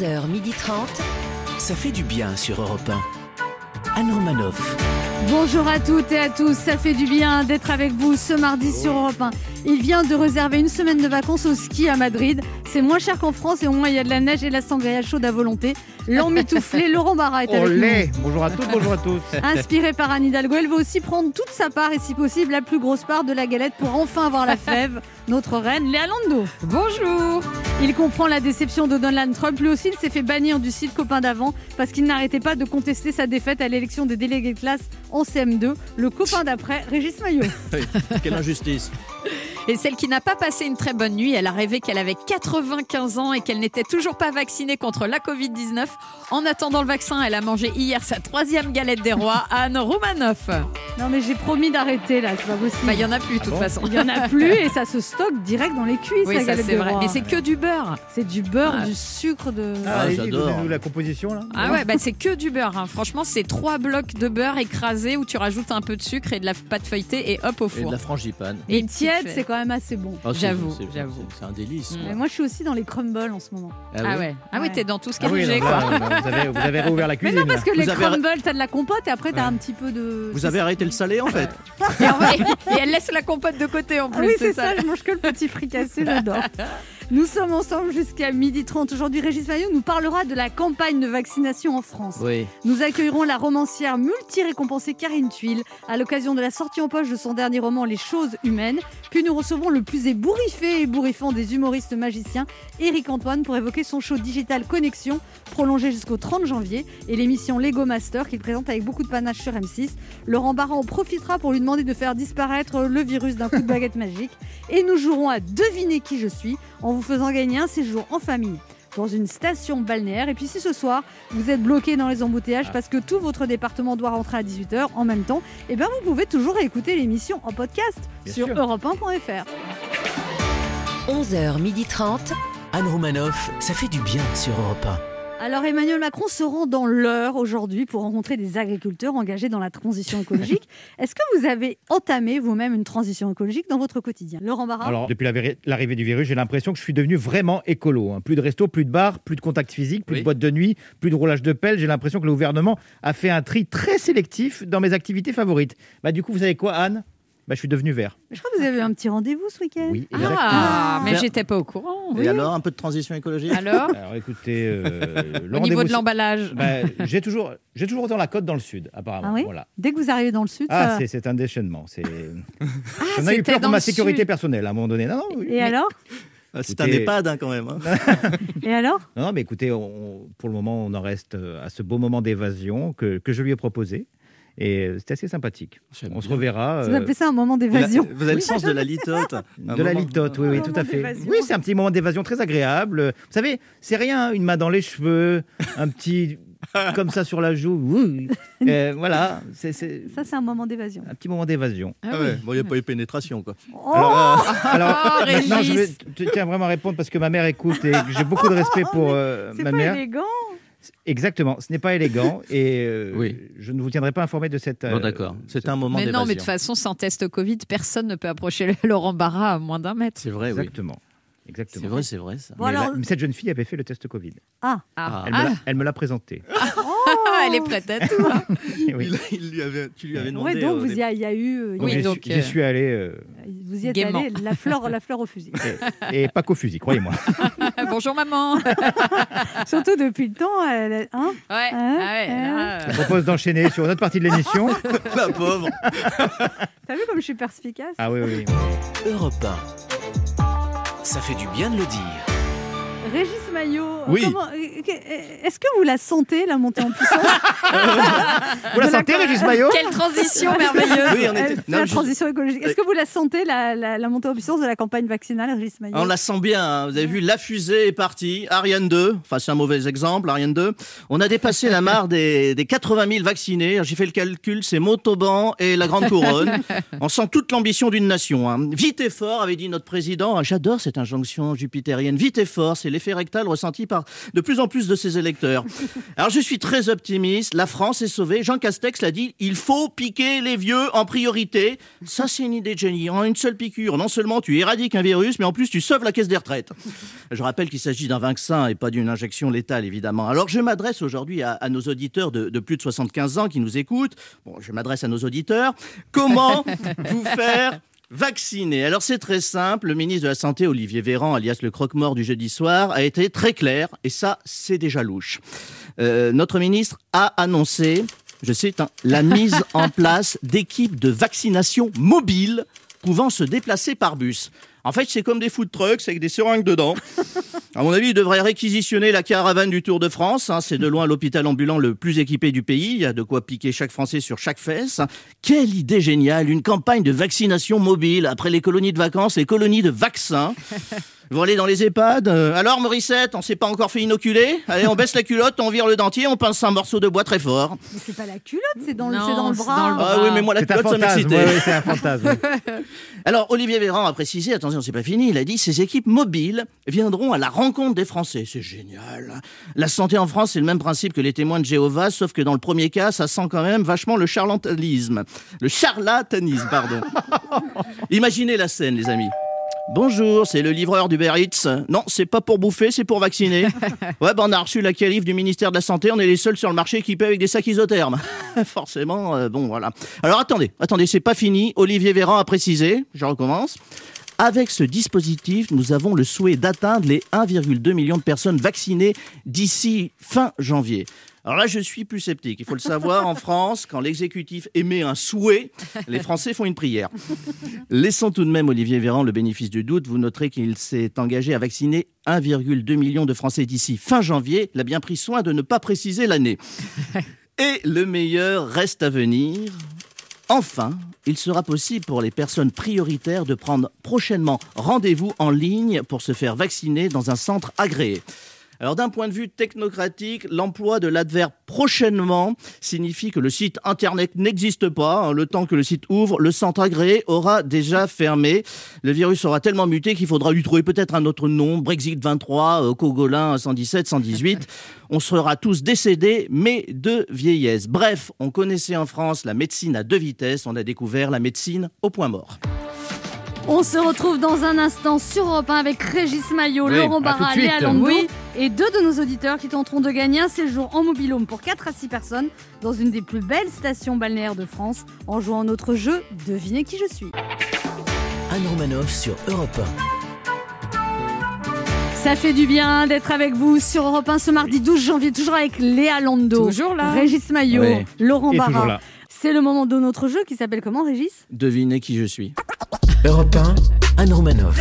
11h30. Ça fait du bien sur Europe 1. Anne Romanoff. Bonjour à toutes et à tous, ça fait du bien d'être avec vous ce mardi sur Europe 1. Il vient de réserver une semaine de vacances au ski à Madrid. C'est moins cher qu'en France et au moins il y a de la neige et de la sangria chaude à volonté. L'emmitouflé Laurent Barra est avec Olé Bonjour à toutes, bonjour à tous. Inspiré par Anne Hidalgo, elle veut aussi prendre toute sa part et si possible la plus grosse part de la galette pour enfin avoir la fève. Notre reine Léa Lando. Bonjour Il comprend la déception de Donald Trump. Lui aussi, il s'est fait bannir du site copain d'avant parce qu'il n'arrêtait pas de contester sa défaite à l'élection des délégués de classe en CM2. Le copain d'après, Régis Maillot. Quelle injustice Et celle qui n'a pas passé une très bonne nuit, elle a rêvé qu'elle avait 95 ans et qu'elle n'était toujours pas vaccinée contre la Covid-19. En attendant le vaccin, elle a mangé hier sa troisième galette des rois, Anne Roumanoff. Non mais j'ai promis d'arrêter là, c'est pas possible. Bah, il y en a plus de toute bon façon. Il y en a plus et ça se stocke direct dans les cuisses. Oui, la ça galette c'est des vrai. rois. Mais c'est que du beurre. C'est du beurre, Ah. du sucre, de. Ah, Allez-y, j'adore. la composition là. Ah ouais, bah c'est que du beurre. hein. Franchement, c'est trois blocs de beurre écrasés où tu rajoutes un peu de sucre et de la pâte feuilletée et hop au Et de four. la frangipane. Et tiède, c'est quand même assez bon. Ah, c'est- J'avoue, c'est- j'avoue. c'est- un délice. Quoi. Mais moi, je suis aussi dans les crumbles en ce moment. Ah ouais. Ah oui, Ouais. t'es dans tout ce qui Ah est oui, léger, non, quoi. vous, avez, vous avez réouvert la Mais cuisine. non, parce que Vous les avez- crumbles, t'as de la compote et après t'as Ouais. un petit peu de. Vous avez arrêté le salé en fait Et, en vrai- et elle laisse la compote de côté en Ah plus. oui, c'est ça, je mange que le petit fricassé, j'adore. Nous sommes ensemble jusqu'à 12h30. Aujourd'hui, Régis Maillot nous parlera de la campagne de vaccination en France. Oui. Nous accueillerons la romancière multi-récompensée Karine Tuile à l'occasion de la sortie en poche de son dernier roman Les choses humaines. Puis nous recevrons le plus ébouriffé et ébouriffant des humoristes magiciens, Éric Antoine, pour évoquer son show digital Connexion, prolongé jusqu'au 30 janvier, et l'émission Lego Master qu'il présente avec beaucoup de panache sur M6. Laurent Barra en profitera pour lui demander de faire disparaître le virus d'un coup de baguette magique. Et nous jouerons à deviner qui je suis en vous faisant gagner un séjour en famille dans une station balnéaire. Et puis si ce soir, vous êtes bloqué dans les embouteillages parce que tout votre département doit rentrer à 18h en même temps, eh bien vous pouvez toujours écouter l'émission en podcast Bien sur sûr. europe1.fr. 11h30. Anne Romanoff, ça fait du bien sur Europe Alors Emmanuel Macron se rend dans l'heure aujourd'hui pour rencontrer des agriculteurs engagés dans la transition écologique. Est-ce que vous avez entamé vous-même une transition écologique dans votre quotidien? Laurent Barra? Alors, depuis l'arrivée du virus, j'ai l'impression que je suis devenu vraiment écolo. hein. Plus de resto, plus de bar, plus de contact physique, plus Oui. de boîte de nuit, plus de roulage de pelle. J'ai l'impression que le gouvernement a fait un tri très sélectif dans mes activités favorites. Bah, du coup, vous savez quoi, Anne? Bah, Je suis devenu vert. Je crois que vous avez eu un petit rendez-vous ce week-end. Oui, exactement. Ah, mais j'étais pas au courant. Et alors, un peu de transition écologique? Alors, Alors, écoutez, euh, le au niveau de l'emballage. bah, j'ai toujours, j'ai toujours autant la côte dans le sud, apparemment. Ah oui? voilà. Dès que vous arrivez dans le sud, Ah, ça- c'est- c'est un déchaînement. C'est... Ah, J'en ai eu peur dans pour ma sécurité sud. personnelle à un moment donné. Non, non, oui. et alors? Ah, C'est un EHPAD hein, quand même. hein. Et alors? Non, non, mais écoutez, on- pour le moment, on en reste euh, à ce beau moment d'évasion que, que je lui ai proposé. Et euh, c'était assez sympatoutique. J'aime On se reverra. Vous euh, appelez ça un moment d'évasion Vous avez le sens de la litote. De la moment- litote, oui, tout moment à fait. Oui, c'est un petit moment d'évasion très agréable. Vous savez, c'est rien, une main dans les cheveux, un petit comme ça sur la joue. oui. Euh, voilà, Ça, c'est un moment d'évasion. un petit moment d'évasion. Ah Ah oui. ouais, bon, il n'y a pas eu pénétration quoi. Oh Alors, alors Oh, maintenant, je vais tiens vraiment à répondre parce que ma mère écoute et j'ai beaucoup de respect pour euh, ma pas mère. élégant. Exactement, ce n'est pas élégant et euh, Oui. je ne vous tiendrai pas informé de cette. euh, Bon, d'accord. C'est un moment Mais non, mais de toute façon, sans test Covid, personne ne peut approcher le- Laurent Barra à moins d'un mètre. C'est vrai, oui. Exactement. Exactement. C'est vrai, c'est vrai ça. Bon, Mais, alors- la- mais cette jeune fille avait fait le test Covid. Ah, Ah, Elle me l'a- elle me l'a présenté. Ah, elle est prête à tout. hein. Oui. Il, il lui avait, tu lui avais demandé. ouais, donc euh, vous y a, il y a eu, euh, il y a Oui, J'y donc, suis- j'y euh, suis allé euh, vous y êtes gaiement. allé, la fleur, la fleur au fusil. et pas qu'au fusil, croyez-moi. Bonjour maman. Ouais, Surtout depuis le temps, elle, hein ah ouais, là, Je euh, propose d'enchaîner sur une autre partie de l'émission. La pauvre. T'as vu comme je suis perspicace? Ah oui, oui. Europe 1. Ça fait du bien de le dire. Régis Maillot, Oui. euh, que- est-ce que vous la sentez, la montée en puissance Vous la sentez, Régis Maillot Quelle transition merveilleuse. Oui, on était. Euh, non, La je- transition écologique. Est-ce que vous la sentez, la, la- la montée en puissance de la campagne vaccinale, Régis Maillot On la sent bien, hein. vous avez vu, la fusée est partie, Ariane 2, enfin c'est un mauvais exemple, Ariane 2. On a dépassé la marre des, des 80 000 vaccinés, j'ai fait le calcul, c'est Montauban et la Grande Couronne. On sent toute l'ambition d'une nation. hein. Vite et fort, avait dit notre président, Ah, j'adore cette injonction jupitérienne, vite et fort, c'est l'effet rectal ressenti par de plus en plus de ses électeurs. Alors je suis très optimiste, la France est sauvée. Jean Castex l'a dit, il faut piquer les vieux en priorité. Ça c'est une idée de génie. En une seule piqûre, non seulement tu éradiques un virus, mais en plus tu sauves la caisse des retraites. Je rappelle qu'il s'agit d'un vaccin et pas d'une injection létale, évidemment. Alors je m'adresse aujourd'hui à, à nos auditeurs de, de plus de 75 ans qui nous écoutent. Bon, je m'adresse à nos auditeurs. Comment vous faire vacciner Alors c'est très simple, le ministre de la Santé, Olivier Véran, alias le croque-mort du jeudi soir, a été très clair, et ça c'est déjà louche. Euh, notre ministre a annoncé, je cite, hein, la mise en place d'équipes de vaccination mobiles pouvant se déplacer par bus. En fait, c'est comme des food trucks avec des seringues dedans. À mon avis, il devrait réquisitionner la caravane du Tour de France. hein. C'est de loin l'hôpital ambulant le plus équipé du pays. Il y a de quoi piquer chaque Français sur chaque fesse. Quelle idée géniale Une campagne de vaccination mobile. Après les colonies de vacances, les colonies de vaccins. Vous allez dans les EHPAD? euh, alors, Morissette, on s'est pas encore fait inoculer? Allez, on baisse la culotte, on vire le dentier, on pince un morceau de bois très fort. Mais c'est pas la culotte, c'est dans, le- Non, c'est dans le c'est bras. dans le bras. Ah oui, mais moi, la C'est un culotte, ça fantasme. m'excitait. ouais, ouais, c'est un fantasme. Alors, Olivier Véran a précisé, attention, c'est pas fini, il a dit ces équipes mobiles viendront à la rencontre des Français. C'est génial. La santé en France, c'est le même principe que les témoins de Jéhovah, sauf que dans le premier cas, ça sent quand même vachement le charlatanisme. Le charlatanisme, pardon. Imaginez la scène, les amis. Bonjour, c'est le livreur d'Uber Eats. Non, c'est pas pour bouffer, c'est pour vacciner. Ouais, ben on a reçu la calife du ministère de la Santé, on est les seuls sur le marché équipés avec des sacs isothermes. Forcément, euh, bon voilà. Alors attendez, attendez, c'est pas fini. Olivier Véran a précisé, je recommence. Avec ce dispositif, nous avons le souhait d'atteindre les 1,2 million de personnes vaccinées d'ici fin janvier. Alors là, je suis plus sceptique. Il faut le savoir, en France, quand l'exécutif émet un souhait, les Français font une prière. Laissons tout de même Olivier Véran le bénéfice du doute. Vous noterez qu'il s'est engagé à vacciner 1,2 million de Français d'ici fin janvier. Il a bien pris soin de ne pas préciser l'année. Et le meilleur reste à venir. Enfin, il sera possible pour les personnes prioritaires de prendre prochainement rendez-vous en ligne pour se faire vacciner dans un centre agréé. Alors d'un point de vue technocratique, l'emploi de l'adverbe prochainement signifie que le site internet n'existe pas. hein. Le temps que le site ouvre, le centre agréé aura déjà fermé. Le virus aura tellement muté qu'il faudra lui trouver peut-être un autre nom, Brexit 23, euh, Cogolin 117, 118. On sera tous décédés, mais de vieillesse. Bref, on connaissait en France la médecine à deux vitesses, on a découvert la médecine au point mort. On se retrouve dans un instant sur Europe 1 avec Régis Maillot, Oui, Laurent Barra. Léa Lando Oui. et deux de nos auditeurs qui tenteront de gagner un séjour en mobilhome pour 4 à 6 personnes dans une des plus belles stations balnéaires de France en jouant notre jeu Devinez qui je suis. Anne Romanoff sur Europe Ça fait du bien d'être avec vous sur Europe 1 ce mardi 12 janvier, toujours avec Léa Lando, Toujours là. Régis Maillot. Laurent Et toujours Barra. C'est le moment de notre jeu qui s'appelle comment Régis? Devinez qui je suis. 1. Europe 1, Anne Romanoff.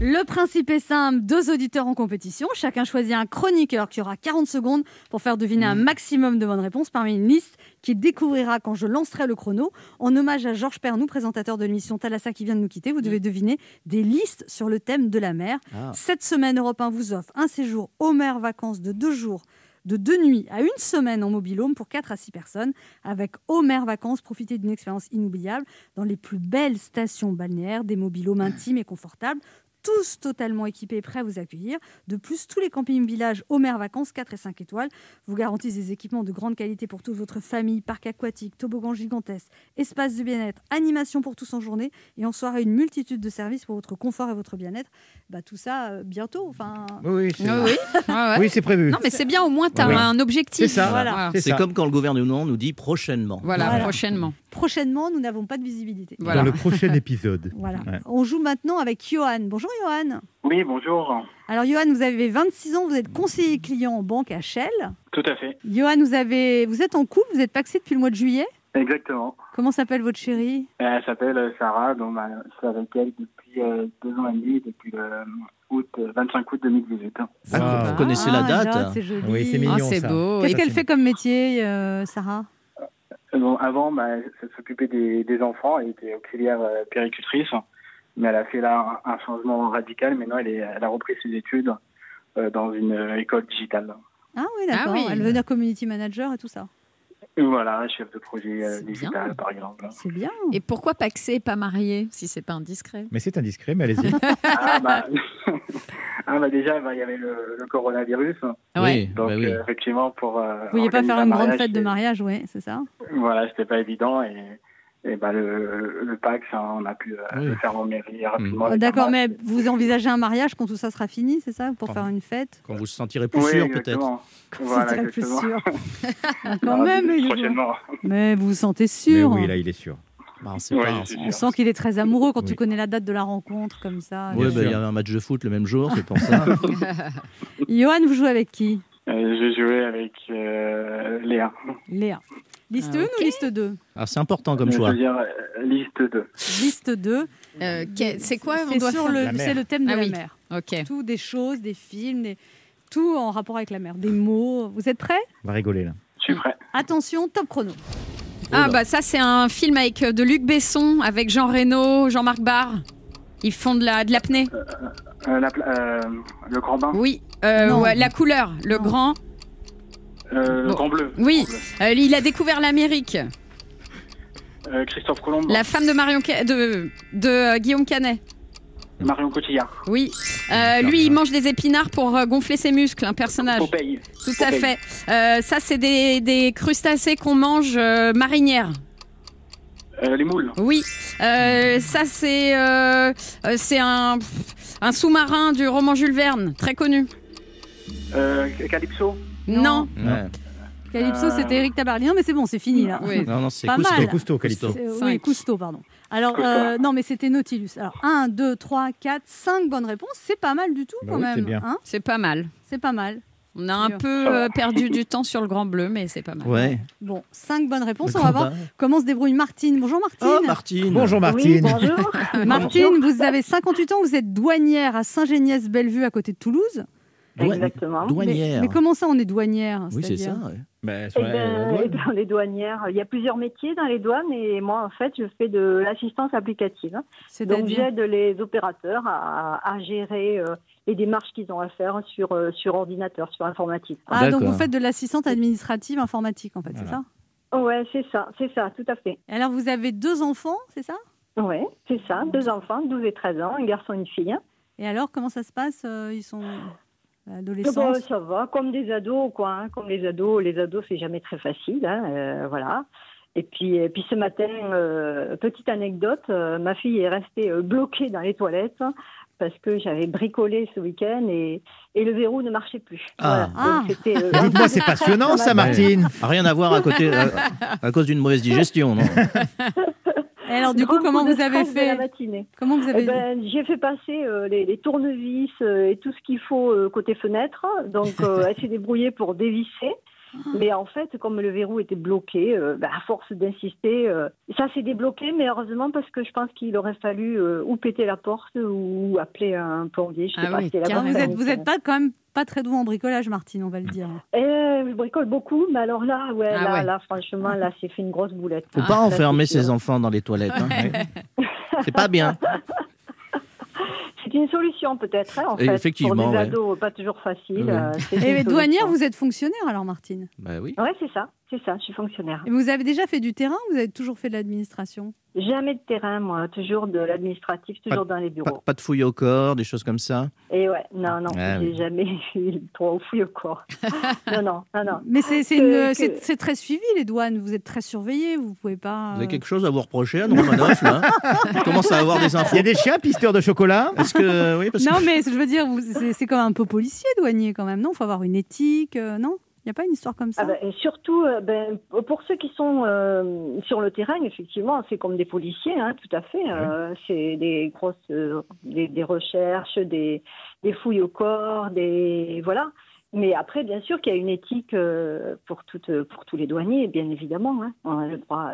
Le principe est simple, deux auditeurs en compétition. Chacun choisit un chroniqueur qui aura 40 secondes pour faire deviner un maximum de bonnes réponses parmi une liste qu'il découvrira quand je lancerai le chrono. En hommage à Georges Pernou, présentateur de l'émission Thalassa qui vient de nous quitter, vous devez deviner des listes sur le thème de la mer. Ah. Cette semaine, Europe 1 vous offre un séjour aux mers vacances de deux jours de deux nuits à une semaine en mobilhome pour 4 à 6 personnes. Avec Homer Vacances, profitez d'une expérience inoubliable dans les plus belles stations balnéaires, des mobilhomes intimes et confortables, tous totalement équipés et prêts à vous accueillir. De plus, tous les campings villages Homer Vacances 4 et 5 étoiles vous garantissent des équipements de grande qualité pour toute votre famille, parc aquatique, toboggan gigantesque, espace de bien-être, animation pour tous en journée et en soirée une multitude de services pour votre confort et votre bien-être. Bah, tout ça euh, bientôt. Enfin, Oui, oui, c'est Oui, oui. Ouais. oui, c'est prévu. Non, mais c'est bien, au moins, tu as un objectif. C'est ça. Voilà. Comme quand le gouvernement nous dit prochainement. Voilà, Voilà. prochainement. prochainement, nous n'avons pas de visibilité. Voilà. Dans le prochain épisode. Voilà. Ouais. On joue maintenant avec Johan. Bonjour Johan. Oui, bonjour. Alors Johan, vous avez 26 ans, vous êtes conseiller client en banque à Shell. Tout à fait. Johan, vous, avez... vous êtes en couple, vous êtes paxé depuis le mois de juillet. Exactement. Comment s'appelle votre chérie? Elle s'appelle euh, Sarah, donc bah, je suis avec elle depuis euh, deux ans et demi, depuis le euh, août, euh, 25 août 2018. Ah, Wow. vous connaissez la Ah, date? C'est joli. Oui, c'est Ah, mignon. c'est ça. beau. Qu'est-ce qu'elle fait comme métier, euh, Sarah? Euh, Bon, avant, bah, elle s'occupait des, des enfants, elle était auxiliaire euh, péricultrice, mais elle a fait là un, un changement radical. Maintenant, elle, est, elle a repris ses études euh, dans une euh, école digitale. Ah oui, d'accord. Ah oui. Elle veut devenir community manager et tout ça. Voilà, chef de projet euh, digital, bien. par exemple. C'est bien. Et pourquoi paxé, pas marié, si c'est pas indiscret? Mais c'est indiscret, mais allez-y. ah, bah, ah, bah, déjà, bah, il y avait le, le coronavirus. Oui, Donc, bah oui. euh, effectivement, pour. euh, Vous vouliez pas organiser faire un une grande fête de mariage, oui, c'est ça? Voilà, c'était pas évident. Et, et bah, le, le Pax, hein, on a pu euh, Oui. le faire en mairie rapidement. Oh, avec un D'accord, mais vous envisagez un mariage quand tout ça sera fini, c'est ça Pour Quand- faire une fête Quand vous vous sentirez plus Oui, sûr, peut-être. exactement. Voilà, C'était plus sûr. Quand Non, même, mais il est- prochainement. mais vous vous sentez Mais sûr oui, là, il est sûr. Bah, on sait Ouais, pas. On sent qu'il est très amoureux quand tu connais la date de la rencontre comme ça. Oui, bah, il y avait un match de foot le même jour, c'est pour ça. Johan, vous jouez avec qui? Euh, je jouais avec euh, Léa. Léa. Liste Ah, 1 ok. ou liste 2 Ah, c'est important comme Je choix. veux dire, euh, liste 2. Liste 2. Euh, C'est quoi on C'est doit sur faire le, c'est le thème de Ah la oui. mer. Ok. Tout, des choses, des films, des- tout en rapport avec la mer. Des mots. Vous êtes prêts? On va rigoler, là. Je suis prêt. Attention, top chrono. Ah bah ça c'est un film avec euh, de Luc Besson, avec Jean Reno, Jean-Marc Barr. Ils font de la de l'apnée. Euh, la euh, le grand bain, Oui. Euh, ouais, la couleur, le Non. grand. Euh, Bon. grand bleu. Oui. Grand Euh, il a découvert l'Amérique. Euh, Christophe Colomb, La femme de Marion Ca- de de euh, Guillaume Canet. Marion Cotillard, Oui. Euh, lui il mange des épinards pour euh, gonfler ses muscles, un personnage. Popeye, Tout à fait. Euh, ça c'est des, des crustacés qu'on mange euh, marinières. euh, les moules, Oui. Euh, ça c'est c'est un un sous-marin du roman Jules Verne, très connu. euh, Calypso, Non. Ouais. Calypso, Euh, c'était Eric Tabarly. Non, mais c'est bon, c'est fini là. Oui. Non, non, c'est Pas Cousteau. mal. Cousteau. C'est- Oui, Cinq. Cousteau, pardon. Alors, euh, non, mais c'était Nautilus. Alors, 1, 2, 3, 4, 5 bonnes réponses. C'est pas mal du tout, Bah quand oui, même. c'est bien. hein. C'est pas mal. c'est pas mal. On a un Sûr. peu euh, perdu du temps sur le grand bleu, mais c'est pas mal. Ouais. Bon, 5 bonnes réponses. Le On va voir comment se débrouille Martine. Bonjour Martine. Oh, Martine. Bonjour, Martine. bonjour. Martine, vous avez 58 ans, vous êtes douanière à Saint-Géniès-Bellevue, à côté de Toulouse. Exactement. Mais, Douanière. mais comment ça, on est douanière Oui, c'est ça. ouais. Eh sur la- la ben, douane. eh ben, les douanières, il y a plusieurs métiers dans les douanes et moi, en fait, je fais de l'assistance applicative. Donc, j'aide les opérateurs à, à gérer euh, les démarches qu'ils ont à faire sur, euh, sur ordinateur, sur informatique. Ah, donc vous faites de l'assistante administrative informatique, en fait, c'est ça? Ouais, c'est ça, c'est ça, tout à fait. Et Alors, vous avez deux enfants, c'est ça? Ouais, c'est ça. Deux enfants, 12 et 13 ans, un garçon et une fille. Et alors, comment ça se passe? Euh, Ils sont Eh ben, ça va, comme des ados, quoi. hein, comme les ados, les ados, c'est jamais très facile, hein, euh, voilà. Et puis, et puis ce matin, euh, petite anecdote, euh, ma fille est restée euh, bloquée dans les toilettes parce que j'avais bricolé ce week-end et, et le verrou ne marchait plus. Ah. Ah. Donc, c'était, euh, Dites-moi, c'est passionnant, ça, Martine. Ah, Rien à voir à côté, à, à cause d'une mauvaise digestion, non? Et alors, du coup, comment vous avez de la fait. Comment vous Eh avez ben, j'ai fait passer euh, les, les tournevis euh, et tout ce qu'il faut euh, côté fenêtre. Donc, euh, elle s'est débrouillée pour dévisser. Mais en fait, comme le verrou était bloqué, euh, bah, à force d'insister, euh, ça s'est débloqué. Mais heureusement, parce que je pense qu'il aurait fallu euh, ou péter la porte ou appeler un plombier. Je sais Ah pas oui, si Vous êtes, technique. vous êtes pas quand même pas très doué en bricolage, Martine, on va le dire. Eh, je bricole beaucoup, mais alors là, ouais, Ah là, ouais. là, franchement, là, c'est fait une grosse boulette. Faut Ah, pas ça, enfermer ses enfants dans les toilettes. hein. C'est pas bien. C'est une solution peut-être, hein, en Et fait. effectivement, Pour des ouais. ados, pas toujours facile. Ouais. euh, Et une douanière, vous êtes fonctionnaire alors, Martine Bah oui. Ouais, c'est ça, c'est ça, je suis fonctionnaire. Et vous avez déjà fait du terrain ou vous avez toujours fait de l'administration? Jamais de terrain, moi, toujours de l'administratif, toujours dans les bureaux. pas de fouille au corps, des choses comme ça? Et ouais, non, non, Ah j'ai oui. jamais eu le droit au fouille au corps. non, non, non, non. Mais c'est c'est Que- une- c'est- que- c'est très suivi, les douanes. Vous êtes très surveillés, vous pouvez pas... Vous avez euh, quelque chose à vous reprocher, Anne Romanoff, là? On commence à avoir des infos. Il y a des chiens pisteurs de chocolat Est-ce que. Oui, parce que. Non, mais je veux dire, vous- c'est c'est comme un peu policier, douanier, quand même, non? Il faut avoir une éthique, euh, non? Il n'y a pas une histoire comme ça? Ah ben, et surtout, euh, ben, pour ceux qui sont euh, sur le terrain, effectivement, c'est comme des policiers, hein, tout à fait. euh, c'est des grosses, euh, des, des recherches, des, des fouilles au corps, des voilà. Mais après, bien sûr qu'il y a une éthique euh, pour toutes, pour tous les douaniers, bien évidemment. hein. On a le droit.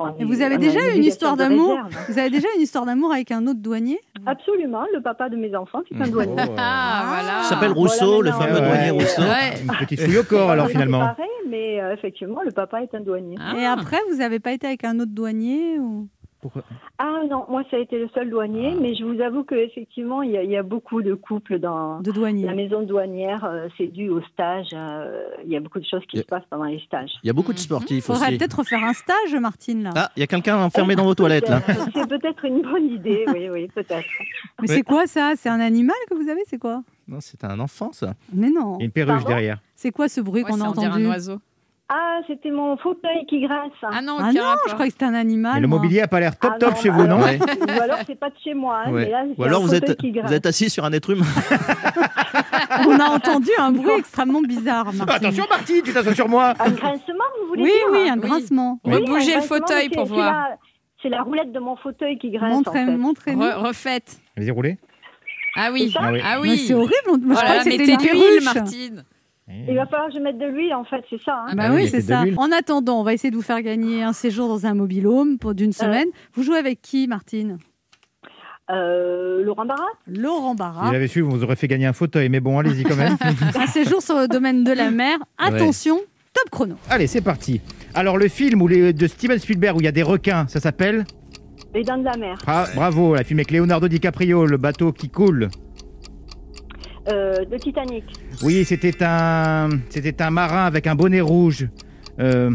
Euh, Et est- vous avez déjà une histoire d'amour. Vous avez déjà une histoire d'amour avec un autre douanier Absolument, le papa de mes enfants, c'est un Mmh. douanier. Ah, voilà. Il s'appelle Rousseau, le fameux maintenant. douanier Ouais, Rousseau. Ouais. Une petite fouille au corps, alors, finalement. séparés, mais euh, effectivement, le papa est un douanier. Ah. Et après, vous n'avez pas été avec un autre douanier ou... Pourquoi Ah non, moi ça a été le seul douanier, mais je vous avoue qu'effectivement, il y, a- il y a beaucoup de couples dans De la maison douanière. euh, c'est dû au stage. euh, il y a beaucoup de choses qui a- se passent pendant les stages. Il y a beaucoup de sportifs Faudrait aussi. peut-être refaire un stage, Martine, là. Ah, il y a quelqu'un enfermé dans vos toilettes là. C'est peut-être une bonne idée, oui, oui, peut-être. Mais Ouais. c'est quoi ça? C'est un animal que vous avez C'est quoi? Non, c'est un enfant ça. Mais non. Il y a une perruche Pardon? derrière. C'est quoi ce bruit Ouais, qu'on a entendu un oiseau. Ah, c'était mon fauteuil qui grince. Ah non, Ah non, je croyais que c'était un animal. Mais le moi. mobilier a pas l'air top Ah top non, chez bah vous, non alors, Ouais. Ou alors c'est pas de chez moi, hein, Ouais. mais là, Ou alors un vous fauteuil êtes, qui vous grince. êtes assis sur un être humain. On a entendu un bruit extrêmement bizarre. Martine. Attention, Marty, tu t'assois sur moi. Un grincement, vous voulez Oui, dire oui, un Oui. grincement. Oui, un le grincement, fauteuil pour c'est- voir. c'est la- C'est la roulette de mon fauteuil qui grince, en Montrez- fait. Montrez-nous. Re- refaites. Vas-y, roulez. Ah oui. C'est ça Ah oui. Ah Mais c'est horrible. on- Moi, Oh je là, croyais que c'était une perruche. Martine. Il va falloir que je mette de l'huile, en fait, c'est ça. hein. Ah Bah Ah oui, c'est ça. En attendant, on va essayer de vous faire gagner un séjour dans un mobil-home pour d'une semaine. Vous jouez avec qui, Martine? Euh, Laurent Barra Laurent Si Barra. j'avais su, vous vous aurez fait gagner un fauteuil. Mais bon, allez-y quand même. Un séjour sur le domaine de la mer. Attention, top chrono. allez, c'est parti. Alors, le film où les, de Steven Spielberg où il y a des requins, ça s'appelle? Les Dents de la Mer. Ah, Bravo, la film avec Leonardo DiCaprio, le bateau qui coule. De Titanic. Oui, c'était un, c'était un marin avec un bonnet rouge. Euh...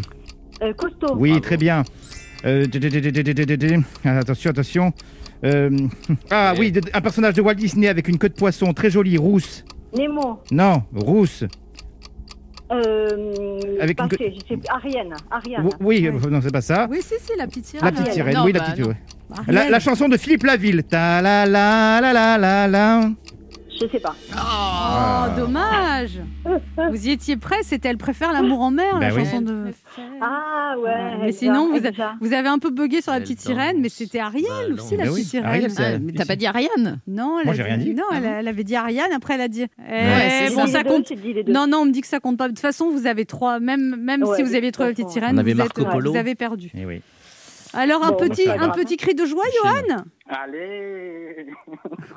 Costaud. Oui, très bien. Attention, attention. Ah oui, un personnage de Walt Disney avec une queue de poisson très jolie, rousse. Nemo. Non, rousse. Avec une... Ariane, Ariane. Oui, non, c'est pas ça. Oui, si, c'est la petite sirène. La petite sirène, oui, la petite. Ouais. La, la, chanson de Philippe Laville. Ta la la la la la la. Je sais pas. Oh, dommage. Vous y étiez prêt, c'était Elle préfère l'amour en mer, la Bah oui. chanson de. Ah ouais. Mais sinon, vous, a- exact. vous avez un peu bugué sur la Elle petite sirène, mais c'était Ariel Bah aussi, la oui, petite sirène. Ah, mais t'as pas dit Ariane Non, elle Moi, rien dit. Non, elle, elle avait dit Ariane, après elle a dit. Eh, Ouais, bon, dit ça les deux, compte. Non, non, on me dit que ça compte pas. De toute façon, vous avez trois, même, même Ouais, si vous aviez trouvé la petite sirène, On avait vous, Marco êtes, Polo. vous avez perdu. Eh oui. Alors, un Bon, petit, bah, pas un petit cri de joie, Johan? Allez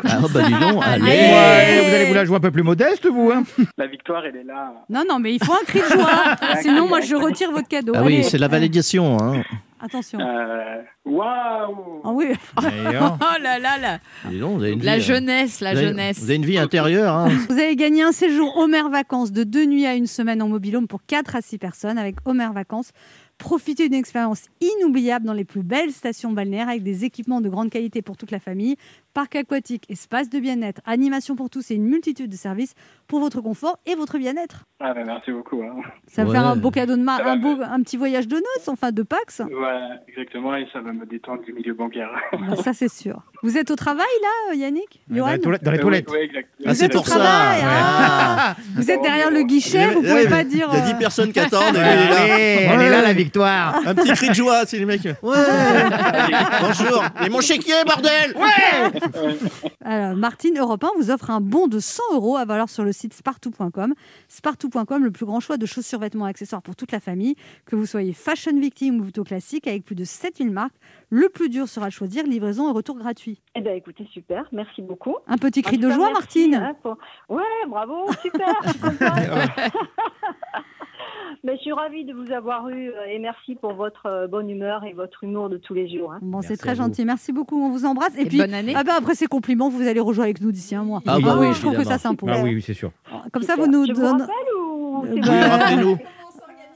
Ah bah dis donc, Allez. vous allez vous la jouer un peu plus modeste, vous hein? La victoire, elle est là. Non, non, mais il faut un cri de joie. Sinon, moi, je retire votre cadeau. Ah Allez. oui, c'est la validation. Hein. Attention. Euh, Waouh Ah oui. Oh là là là Dis donc, vous avez une La vie, hein. jeunesse, la Vous avez- jeunesse. Vous avez une vie intérieure. Hein. Vous avez gagné un séjour Homer Vacances de deux nuits à une semaine en mobilhome pour 4 à 6 personnes avec Homer Vacances. Profitez d'une expérience inoubliable dans les plus belles stations balnéaires avec des équipements de grande qualité pour toute la famille, parc aquatique, espace de bien-être, animation pour tous et une multitude de services pour votre confort et votre bien-être. Ah bah merci beaucoup. Hein. Ça va Ouais. faire un beau cadeau de va, un, beau, un petit voyage de noces, enfin de Pax. Voilà, exactement, et ça va me détendre du milieu bancaire. Bah, ça c'est sûr. Vous êtes au travail là, Yannick Dans Johan les toilettes. Dans les Euh, toilettes. ouais, ouais, exact. Ah, Vous c'est êtes au pour ça. travail, Ouais. ah. Vous êtes derrière le guichet, vous Ouais, pouvez pas dire. Il y a 10 euh, personnes qui attendent. il est là. Elle est là la victoire. Un petit cri de joie, c'est les mecs. Ouais. Bonjour. Et mon chéquier, bordel. Alors, Martine Europe 1 vous offre un bon de 100 euros à valoir sur le site spartou.com. Spartou.com, le plus grand choix de chaussures, vêtements et accessoires pour toute la famille. Que vous soyez fashion victime ou plutôt classique, avec plus de 7000 marques, le plus dur sera de choisir livraison et retour gratuit. Eh ben écoutez, super, merci beaucoup. Un petit cri de joie, merci, Martine hein, pour- Ouais, bravo, super, je suis contente. Mais je suis ravie de vous avoir eu euh, et merci pour votre euh, bonne humeur et votre humour de tous les jours. hein. Bon, c'est très gentil. Merci beaucoup. On vous embrasse. Et, Et puis, bonne année. ah bah, après ces compliments, vous allez rejoindre avec nous d'ici un mois. Ah bah oui, je trouve que ça s'impose. Ah oui, oui, c'est sûr. Comme ça, vous nous donnez. rappelle ou Euh, bah, bon rappelez-nous.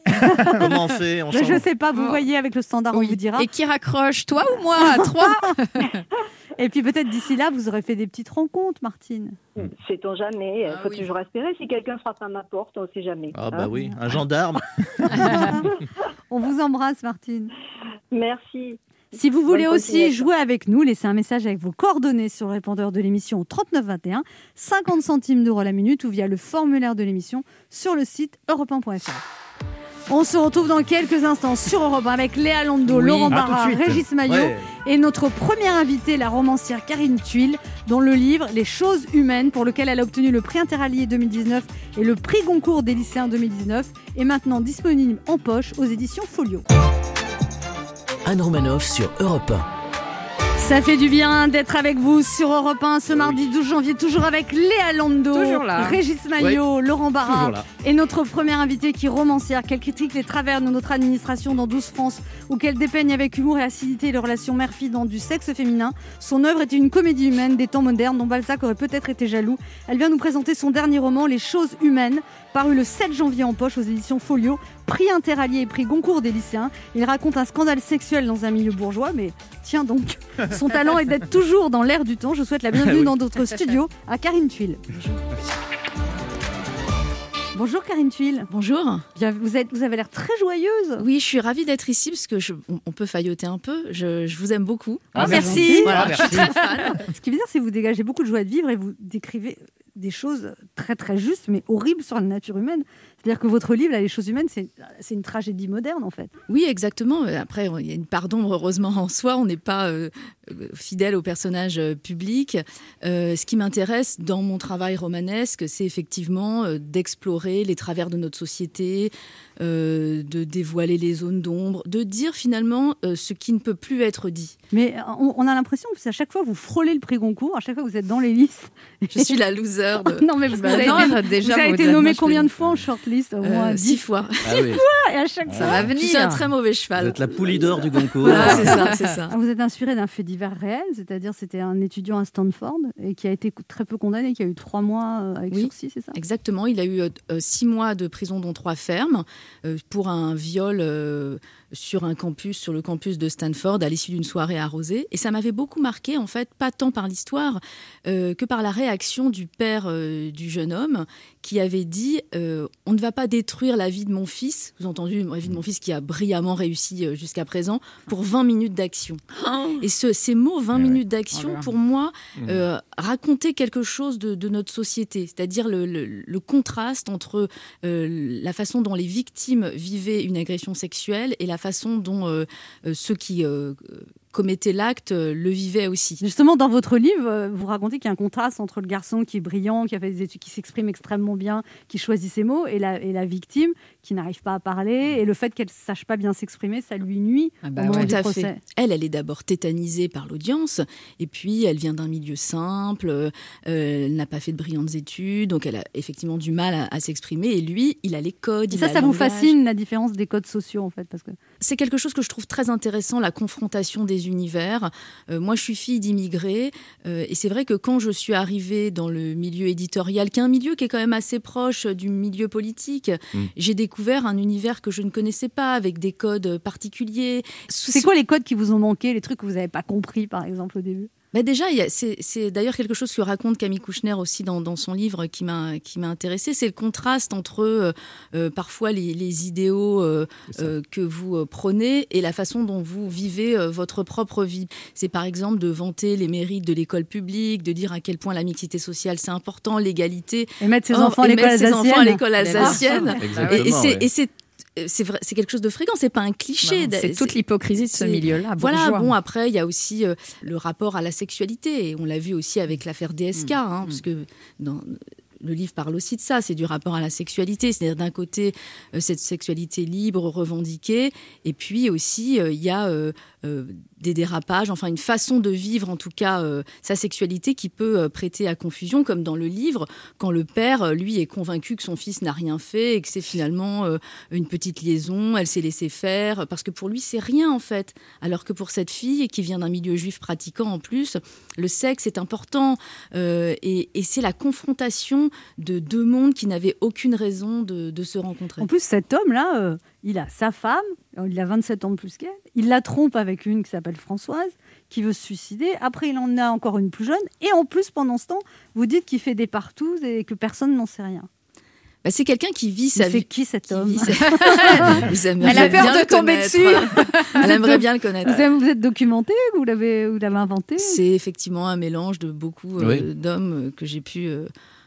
Comment on fait Mais je sais pas, vous Oh. voyez avec le standard, on vous dira. Et qui raccroche, toi ou moi? À trois? Et puis peut-être d'ici là, vous aurez fait des petites rencontres, Martine. Sait-on jamais, il Ah faut oui. toujours espérer. Si quelqu'un frappe à ma porte, on ne sait jamais. Ah bah hein. oui, un gendarme. On vous embrasse, Martine. Merci. Si vous voulez Bonne aussi jouer avec nous, laissez un message avec vos coordonnées sur le répondeur de l'émission au 3921, 50 centimes d'euros la minute ou via le formulaire de l'émission sur le site europe 1.fr. On se retrouve dans quelques instants sur Europe 1 avec Léa Londo, Oui. Laurent Barra. Régis Maillot Ouais. et notre première invitée, la romancière Karine Tuile, dont le livre Les choses humaines, pour lequel elle a obtenu le prix Interallié 2019 et le prix Goncourt des lycéens 2019, est maintenant disponible en poche aux éditions Folio. Anne Romanoff sur Europe Ça fait du bien d'être avec vous sur Europe 1 ce mardi 12 janvier, toujours avec Léa Lando. Régis Maillot, Laurent Barra et notre première invitée qui est romancière, qu'elle critique les travers de notre administration dans 12 France ou qu'elle dépeigne avec humour et acidité les relations mère-fille dans du sexe féminin. Son œuvre est une comédie humaine des temps modernes dont Balzac aurait peut-être été jaloux. Elle vient nous présenter son dernier roman, Les choses humaines, paru le 7 janvier en poche aux éditions Folio, prix interallié et prix Goncourt des lycéens. Il raconte un scandale sexuel dans un milieu bourgeois, mais tiens donc, son talent est d'être toujours dans l'air du temps. Je souhaite la bienvenue Oui. dans notre studio à Karine Tuile. Bonjour Karine Tuile. Bonjour. Bien, vous, êtes, vous avez l'air très joyeuse. Oui, je suis ravie d'être ici parce que je- on, peut failloter un peu. Je, je vous aime beaucoup. Ah, merci. Voilà, je suis très fan. Ce qui veut dire, c'est que vous dégagez beaucoup de joie de vivre et vous décrivez des choses très très justes, mais horribles sur la nature humaine. C'est-à-dire que votre livre, Les choses humaines, c'est une tragédie moderne en fait. Oui, exactement. Après, il y a une part d'ombre, heureusement, en soi. On n'est pas euh, fidèle au personnage euh, public. Euh, ce qui m'intéresse dans mon travail romanesque, c'est effectivement euh, d'explorer les travers de notre société, euh, de dévoiler les zones d'ombre, de dire finalement euh, ce qui ne peut plus être dit. Mais euh, on, on a l'impression que à chaque fois, vous frôlez le prix Goncourt, à chaque fois, vous êtes dans les listes. Je suis la loser de... non, mais vous, Bah avez, non, été, déjà, vous avez vous été nommé je combien de fois en shortlist Au euh, moins six 10 fois. Ah oui. fois, et à chaque Ça fois. va Je venir. suis un très mauvais Vous cheval. êtes la poule d'or du Goncourt. Voilà, c'est ça, c'est ça. Ah, Vous êtes inspiré d'un fait divers réel, c'est-à-dire c'était un étudiant à Stanford et qui a été très peu condamné, qui a eu trois mois avec Oui. sursis, c'est ça? Exactement, il a eu euh, six mois de prison, dont trois fermes, pour un viol euh, sur un campus, sur le campus de Stanford, à l'issue d'une soirée arrosée. Et ça m'avait beaucoup marqué, en fait, pas tant par l'histoire euh, que par la réaction du père euh, du jeune homme, qui avait dit euh, On ne va pas détruire la vie de mon fils, vous entendu, la vie de mon fils qui a brillamment réussi euh, jusqu'à présent, pour 20 minutes d'action. Et ce, ces mots, 20 Ouais, ouais. minutes d'action, pour moi, Mmh. euh, raconter quelque chose de, de notre société, c'est-à-dire le, le- le contraste entre euh, la façon dont les victimes vivaient une agression sexuelle et la façon dont euh, euh, ceux qui euh, commettaient l'acte le vivaient aussi. Justement, dans votre livre, vous racontez qu'il y a un contraste entre le garçon qui est brillant, qui a fait des études, qui s'exprime extrêmement bien, qui choisit ses mots, et la, et la victime qui n'arrive pas à parler, et le fait qu'elle ne sache pas bien s'exprimer, ça lui nuit Ah bah au moment ouais. du Tout à procès. fait. Elle, elle est d'abord tétanisée par l'audience, et puis elle vient d'un milieu simple, euh, elle n'a pas fait de brillantes études, donc elle a effectivement du mal à, à s'exprimer. Et lui, il a les codes. Et il ça, a ça vous fascine, la différence des codes sociaux, en fait, parce que c'est quelque chose que je trouve très intéressant, la confrontation des univers. Euh, moi, je suis fille d'immigrés, euh, et c'est vrai que quand je suis arrivée dans le milieu éditorial, qui est un milieu qui est quand même assez proche du milieu politique, Mm. j'ai découvert un univers que je ne connaissais pas, avec des codes particuliers. c'est quoi les codes qui vous ont manqué, les trucs que vous n'avez pas compris, par exemple, au début? Bah déjà, il y a- c'est c'est d'ailleurs quelque chose que raconte Camille Kouchner aussi dans, dans son livre qui m'a qui m'a intéressé. C'est le contraste entre euh, euh, parfois les, les idéaux euh, euh, que vous euh, prenez et la façon dont vous vivez euh, votre propre vie. C'est par exemple de vanter les mérites de l'école publique, de dire à quel point la mixité sociale c'est important, l'égalité, Et mettre ses enfants à et l'école mettre ses enfants à alsacienne alsacienne. Et, et c'est ouais. Et c'est c'est vrai, c'est quelque chose de fréquent. C'est pas un cliché. C'est toute l'hypocrisie de ce milieu-là. Voilà, bon, après, il y a aussi euh, le rapport à la sexualité. Et on l'a vu aussi avec l'affaire DSK, hein, parce que dans, le livre parle aussi de ça, c'est du rapport à la sexualité. C'est-à-dire, d'un côté, euh, cette sexualité libre, revendiquée, et puis aussi, euh, il y a euh, euh, des dérapages, enfin, une façon de vivre, en tout cas, euh, sa sexualité qui peut euh, prêter à confusion, comme dans le livre, quand le père, euh, lui, est convaincu que son fils n'a rien fait et que c'est finalement euh, une petite liaison, elle s'est laissée faire, parce que pour lui, c'est rien, en fait. Alors que pour cette fille, qui vient d'un milieu juif pratiquant en plus, le sexe est important. euh, et c'est la confrontation de deux mondes qui n'avaient aucune raison de, se rencontrer. En plus, cet homme-là, euh, il a sa femme, il a 27 ans de plus qu'elle, il la trompe avec une qui s'appelle Françoise, qui veut se suicider. Après, il en a encore une plus jeune. Et en plus, pendant ce temps, vous dites qu'il fait des partout et que personne n'en sait rien. Bah, c'est quelqu'un qui vit sa vie. qui cet qui homme sa- Vous aimeriez Elle a peur bien de le tomber connaître. dessus. Elle aimerait bien le connaître. vous, êtes documenté Vous l'avez inventé? C'est effectivement un mélange de beaucoup euh, Oui. d'hommes que j'ai pu euh,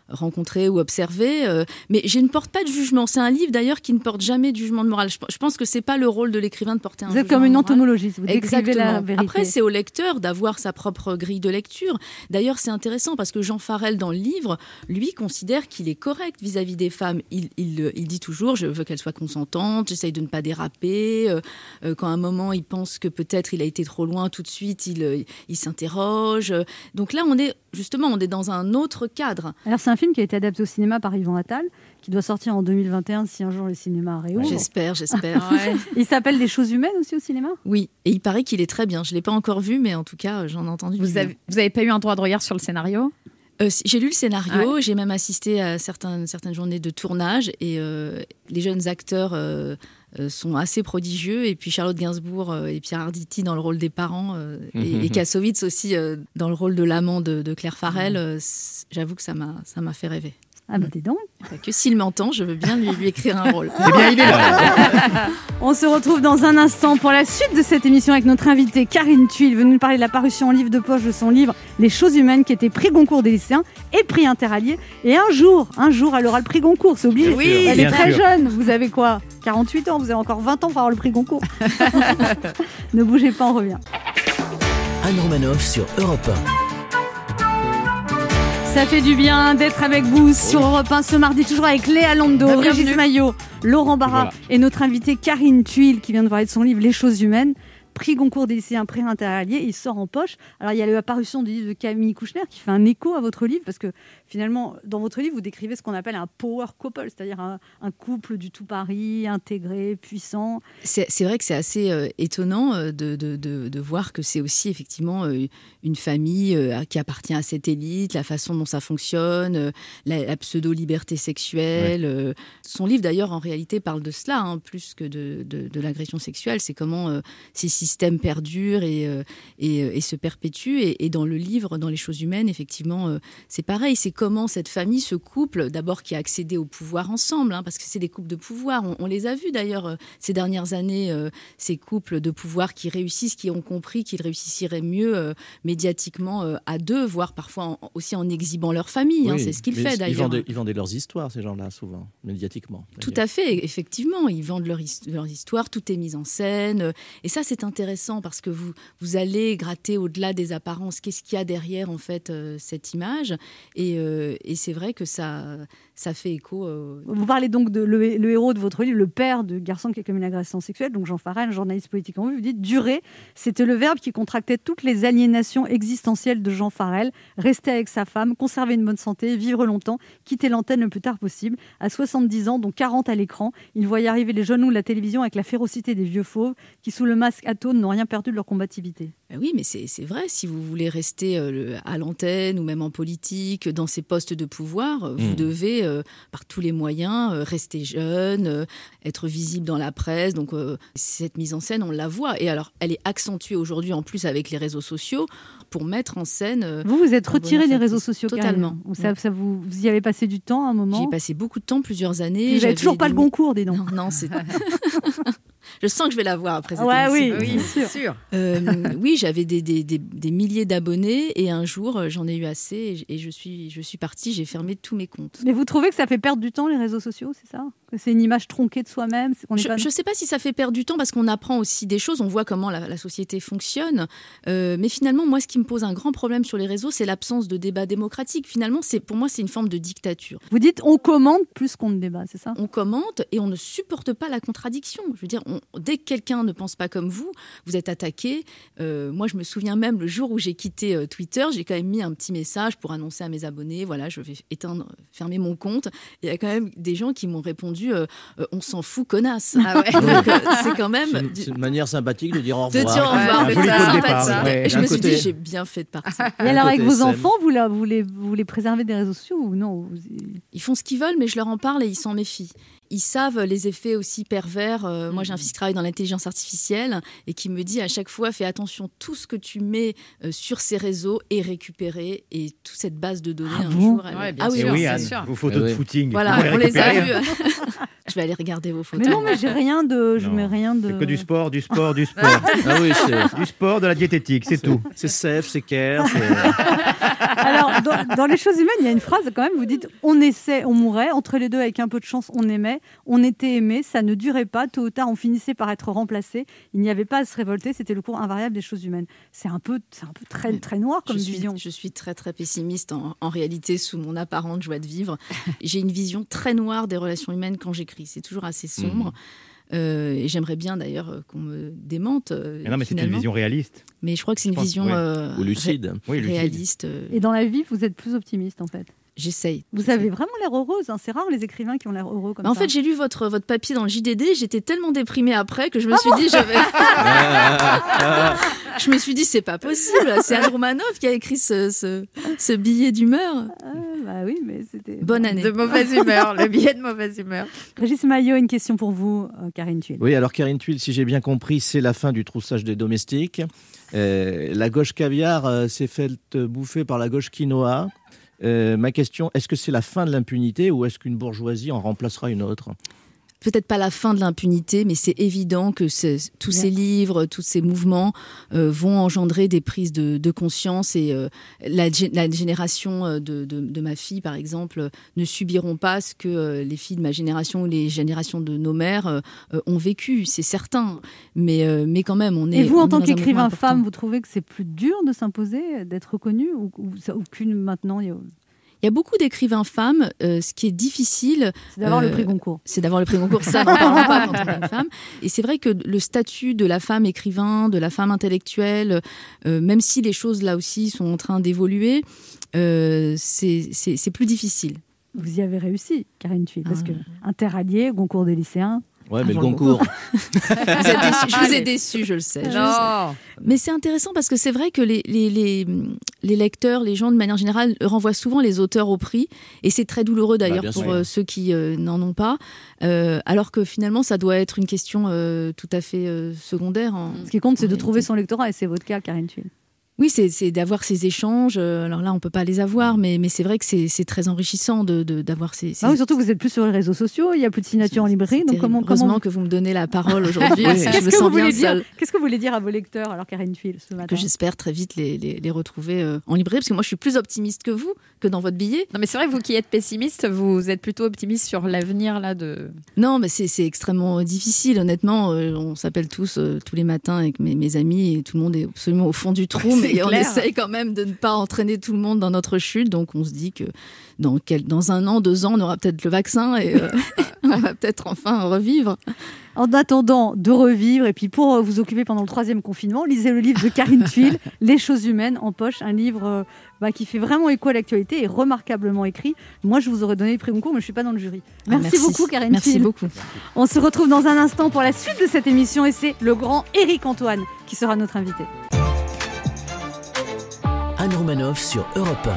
rencontré ou observé. euh, mais je ne porte pas de jugement. C'est un livre d'ailleurs qui ne porte jamais de jugement de morale. Je, je pense que c'est pas le rôle de l'écrivain de porter un Vous êtes jugement comme une entomologiste, vous Exactement. la vérité. Après, c'est au lecteur d'avoir sa propre grille de lecture. D'ailleurs, c'est intéressant parce que Jean Farel, dans le livre, lui, considère qu'il est correct vis-à-vis des femmes. Il, il, il dit toujours Je veux qu'elles soient consentantes, j'essaye de ne pas déraper. Euh, euh, quand à un moment, il pense que peut-être il a été trop loin, tout de suite, il, euh, il s'interroge. Euh, Donc là, on est justement, on est dans un autre cadre. Alors, c'est un film qui a été adapté au cinéma par Yvan Attal, qui doit sortir en 2021 si un jour les cinémas réouvrent. J'espère, j'espère. Il s'appelle Les choses humaines aussi au cinéma? Oui, et il paraît qu'il est très bien. Je ne l'ai pas encore vu, mais en tout cas, j'en ai entendu. du Vous bien. avez, vous avez pas eu un droit de regard sur le scénario? Euh, si- j'ai lu le scénario, j'ai même assisté à certaines, certaines journées de tournage et euh, les jeunes acteurs euh, sont assez prodigieux. Et puis Charlotte Gainsbourg euh, et Pierre Arditi dans le rôle des parents euh, et, et Kassovitz aussi euh, dans le rôle de l'amant de, de Claire Farrell. euh, J'avoue que ça m'a fait rêver. Ah bah dis donc. Fait que s'il m'entend, je veux bien lui, lui écrire un rôle. Eh bien, il est là. On se retrouve dans un instant pour la suite de cette émission avec notre invitée Karine Tuile, venue nous parler de la parution en livre de poche de son livre Les choses humaines qui était prix Goncourt des lycéens et prix interallié. Et un jour, un jour, elle aura le prix Goncourt, c'est obligé. Oui, elle est très sûr. jeune. Vous avez quoi 48 ans, vous avez encore 20 ans pour avoir le prix Goncourt. ne bougez pas, on revient. Anne Romanoff sur Europe Ça fait du bien d'être avec vous sur Europe 1 ce mardi, toujours avec Léa Lando, Bienvenue. Régis Maillot, Laurent Barra Voilà. et notre invitée Karine Tuile qui vient de parler de son livre Les choses humaines. Prix Goncourt des lycéens, prix interallié, il sort en poche. Alors il y a la parution du livre de Camille Kouchner qui fait un écho à votre livre parce que finalement dans votre livre vous décrivez ce qu'on appelle un power couple, c'est-à-dire un, un couple du tout Paris, intégré, puissant. C'est c'est vrai que c'est assez euh, étonnant euh, de, de- de- de voir que c'est aussi effectivement euh, une famille euh, qui appartient à cette élite, la façon dont ça fonctionne, euh, la, la pseudo-liberté sexuelle. euh. Son livre d'ailleurs en réalité parle de cela, hein, plus que de, de- de l'agression sexuelle. C'est comment euh, ces systèmes perdurent et, euh, et, euh, et se perpétuent. Et, et dans le livre, dans les choses humaines, effectivement, euh, c'est pareil. C'est comment cette famille, ce couple, d'abord qui a accédé au pouvoir ensemble, hein, parce que c'est des couples de pouvoir. On, on les a vus d'ailleurs ces dernières années, euh, ces couples de pouvoir qui réussissent, qui ont compris qu'ils réussissent mieux euh, médiatiquement euh, à deux, voire parfois en- aussi en exhibant leur famille. hein. C'est ce qu'il fait d'ailleurs. ils vendaient leurs histoires, ces gens-là, souvent, médiatiquement. Tout à fait, effectivement, ils vendent leur, his- leur histoire, tout est mis en scène. Et ça, c'est intéressant parce que vous, vous allez gratter au-delà des apparences. Qu'est-ce qu'il y a derrière, en fait, euh, cette image? Et, euh, et c'est vrai que ça, ça fait écho. euh, Vous parlez donc de le, le héros de votre livre, le père de garçon qui a commis une agression sexuelle, donc Jean Farel, journaliste politique en vue, vous dites durer, c'était le verbe qui contractait toutes les aliénations existentielles de Jean Farel, rester avec sa femme, conserver une bonne santé, vivre longtemps, quitter l'antenne le plus tard possible. À 70 ans, dont 40 à l'écran, il voyait arriver les genoux de la télévision avec la férocité des vieux fauves qui, sous le masque n'ont rien perdu de leur combativité. Ben oui, mais c'est vrai, si vous voulez rester euh, le- à l'antenne ou même en politique, dans ces postes de pouvoir, euh, vous Mm. devez, euh, par tous les moyens, euh, rester jeune, euh, être visible dans la presse. Donc, euh, cette mise en scène, on la voit. Et alors, elle est accentuée aujourd'hui, en plus, avec les réseaux sociaux, pour mettre en scène. euh, Vous, vous êtes retiré des réseaux sociaux Totalement. ça, ça vous, vous y avez passé du temps à un moment J'y ai passé beaucoup de temps, plusieurs années. Vous n'avez J'avais toujours pas des- le Goncourt, dis donc. Non, non, c'est. Je sens que je vais l'avoir après cette Ouais, émission. oui, bien sûr. Euh, oui, j'avais des, des- des- des milliers d'abonnés et un jour, euh, j'en ai eu assez et je suis, je suis partie, j'ai fermé tous mes comptes. Mais vous trouvez que ça fait perdre du temps les réseaux sociaux, c'est ça? C'est une image tronquée de soi-même Je pas- ne sais pas si ça fait perdre du temps parce qu'on apprend aussi des choses, on voit comment la, la société fonctionne. Euh, mais finalement, moi, ce qui me pose un grand problème sur les réseaux, c'est l'absence de débat démocratique. Finalement, c'est pour moi, c'est une forme de dictature. Vous dites on commande plus qu'on ne débat, c'est ça? On commente et on ne supporte pas la contradiction. Je veux dire, on- dès que quelqu'un ne pense pas comme vous, vous êtes attaqué. Euh, moi, je me souviens même le jour où j'ai quitté euh, Twitter, j'ai quand même mis un petit message pour annoncer à mes abonnés, voilà, je vais éteindre, fermer mon compte. Il y a quand même des gens qui m'ont répondu, euh, Euh, on s'en fout, connasse. Ah ouais. Euh, c'est quand même C'est une, manière sympathique de dire au de revoir. dire au revoir, de départ, sympathique. ouais. Et je me suis côté- dit, j'ai bien fait de partir. Et alors avec vos SM. enfants, vous, la- vous, les, vous les préservez des réseaux sociaux ou non Ils font ce qu'ils veulent, mais je leur en parle et ils s'en méfient. Ils savent les effets aussi pervers. Euh, Moi, j'ai un fils qui travaille dans l'intelligence artificielle et qui me dit à chaque fois fais attention, tout ce que tu mets euh, sur ces réseaux est récupéré et toute cette base de données Ah un bon jour. elle- Ouais, bien ah sûr, oui, c'est sûr. vos photos Eh de footing. Voilà, on les a vus. je vais aller regarder vos photos. Mais non, mais j'ai rien de, je Non. mets rien de. C'est que du sport, du sport, du sport. Ah oui, c'est- du sport, de la diététique, c'est tout. c'est safe, c'est care. Alors, dans, dans les choses humaines, il y a une phrase quand même. Vous dites on essaie, on mourait. Entre les deux, avec un peu de chance, on aimait. On était aimé. Ça ne durait pas. Tôt ou tard, on finissait par être remplacé. Il n'y avait pas à se révolter. C'était le cours invariable des choses humaines. C'est un peu, c'est un peu très, très noir comme je suis, vision. Je suis très très pessimiste en, en réalité sous mon apparente joie de vivre. J'ai une vision très noire des relations humaines quand j'écris. C'est toujours assez sombre. Mhm. Euh, et j'aimerais bien d'ailleurs euh, qu'on me démente. euh, Mais non, mais c'est une vision réaliste. Mais je crois que c'est une pense, vision ouais. euh, Ou lucide. ré- Oui, lucide. réaliste. euh, Et dans la vie, vous êtes plus optimiste en fait. J'essaye. Vous avez vraiment l'air heureuse. hein. C'est rare les écrivains qui ont l'air heureux comme en ça. fait, j'ai lu votre, votre papier dans le JDD. J'étais tellement déprimée après que je Ah me suis dit, je vais. je me suis dit, c'est pas possible. C'est Anne Romanoff qui a écrit ce, ce, ce billet d'humeur. Ah, bah oui, mais c'était. Bonne année. De mauvaise humeur, le billet de mauvaise humeur. Régis Maillot, une question pour vous, euh, Karine Thuil. Oui, alors Karine Tuile, si j'ai bien compris, c'est la fin du troussage des domestiques. Euh, la gauche caviar euh, s'est faite bouffer par la gauche quinoa. Euh, ma question, est-ce que c'est la fin de l'impunité ou est-ce qu'une bourgeoisie en remplacera une autre? Peut-être pas la fin de l'impunité, mais c'est évident que tous ces livres, tous ces mouvements euh, vont engendrer des prises de, de conscience et euh, la, gé- la génération euh, de, de- de ma fille, par exemple, ne subiront pas ce que euh, les filles de ma génération ou les générations de nos mères ont vécu, c'est certain. Mais, mais quand même, on est. Et vous, en tant qu'écrivain femme, vous trouvez que c'est plus dur de s'imposer, d'être reconnu ou, ou ça- maintenant il y a- Il y a beaucoup d'écrivains femmes. euh, ce qui est difficile, C'est d'avoir le Euh, prix Goncourt. c'est d'avoir le prix Goncourt. Ça, n'en parlons pas quand on est une femme. Et c'est vrai que le statut de la femme écrivain, de la femme intellectuelle, euh, même si les choses là aussi sont en train d'évoluer, c'est plus difficile. Vous y avez réussi, Karine Thuil, parce Ah. que interallié, Goncourt des lycéens. Ouais, mais le Avant le concours. Vous êtes déçus. Je vous ai déçu, je le sais. Non. Mais c'est intéressant parce que c'est vrai que les, les, les, les lecteurs, les gens de manière générale, renvoient souvent les auteurs au prix. Et c'est très douloureux d'ailleurs bien pour sûr. euh, ceux qui euh, n'en ont pas. Euh, alors que finalement, ça doit être une question euh, tout à fait euh, secondaire. en- Ce qui compte, c'est de trouver son lectorat, et c'est votre cas, Karine Thuil. Oui, c'est d'avoir ces échanges. Euh, Alors là, on peut pas les avoir, mais, mais c'est vrai que c'est très enrichissant d'avoir de, d'avoir ces. ces- Ah oui, surtout que vous êtes plus sur les réseaux sociaux, il n'y a plus de signature en librairie. Donc terrible. comment, Heureusement comment... que vous me donnez la parole aujourd'hui. Oui. Qu'est-ce me que, vous voulez dire. Qu'est-ce que vous voulez dire à vos lecteurs, alors Karine Thuil, ce matin Que j'espère très vite les, les, les retrouver euh, en librairie, parce que moi, je suis plus optimiste que vous, que dans votre billet. Non, mais c'est vrai, vous qui êtes pessimiste, vous êtes plutôt optimiste sur l'avenir là de. Non, mais c'est c'est extrêmement difficile, honnêtement. Euh, on s'appelle tous euh, tous les matins avec mes, mes amis et tout le monde est absolument au fond du trou, Mais on essaye quand même de ne pas entraîner tout le monde dans notre chute. Donc on se dit que dans, quel, dans un an, deux ans, on aura peut-être le vaccin et euh, on va peut-être enfin revivre. En attendant de revivre, et puis pour euh, vous occuper pendant le troisième confinement, lisez le livre de Karine Thuil, Les choses humaines en poche, un livre euh, bah, qui fait vraiment écho à l'actualité et remarquablement écrit. Moi, je vous aurais donné le prix Goncourt, mais je suis pas dans le jury. Ah, Merci, beaucoup, Karine Merci Thuil. beaucoup. On se retrouve dans un instant pour la suite de cette émission, et c'est le grand Éric Antoine qui sera notre invité. Sur Europe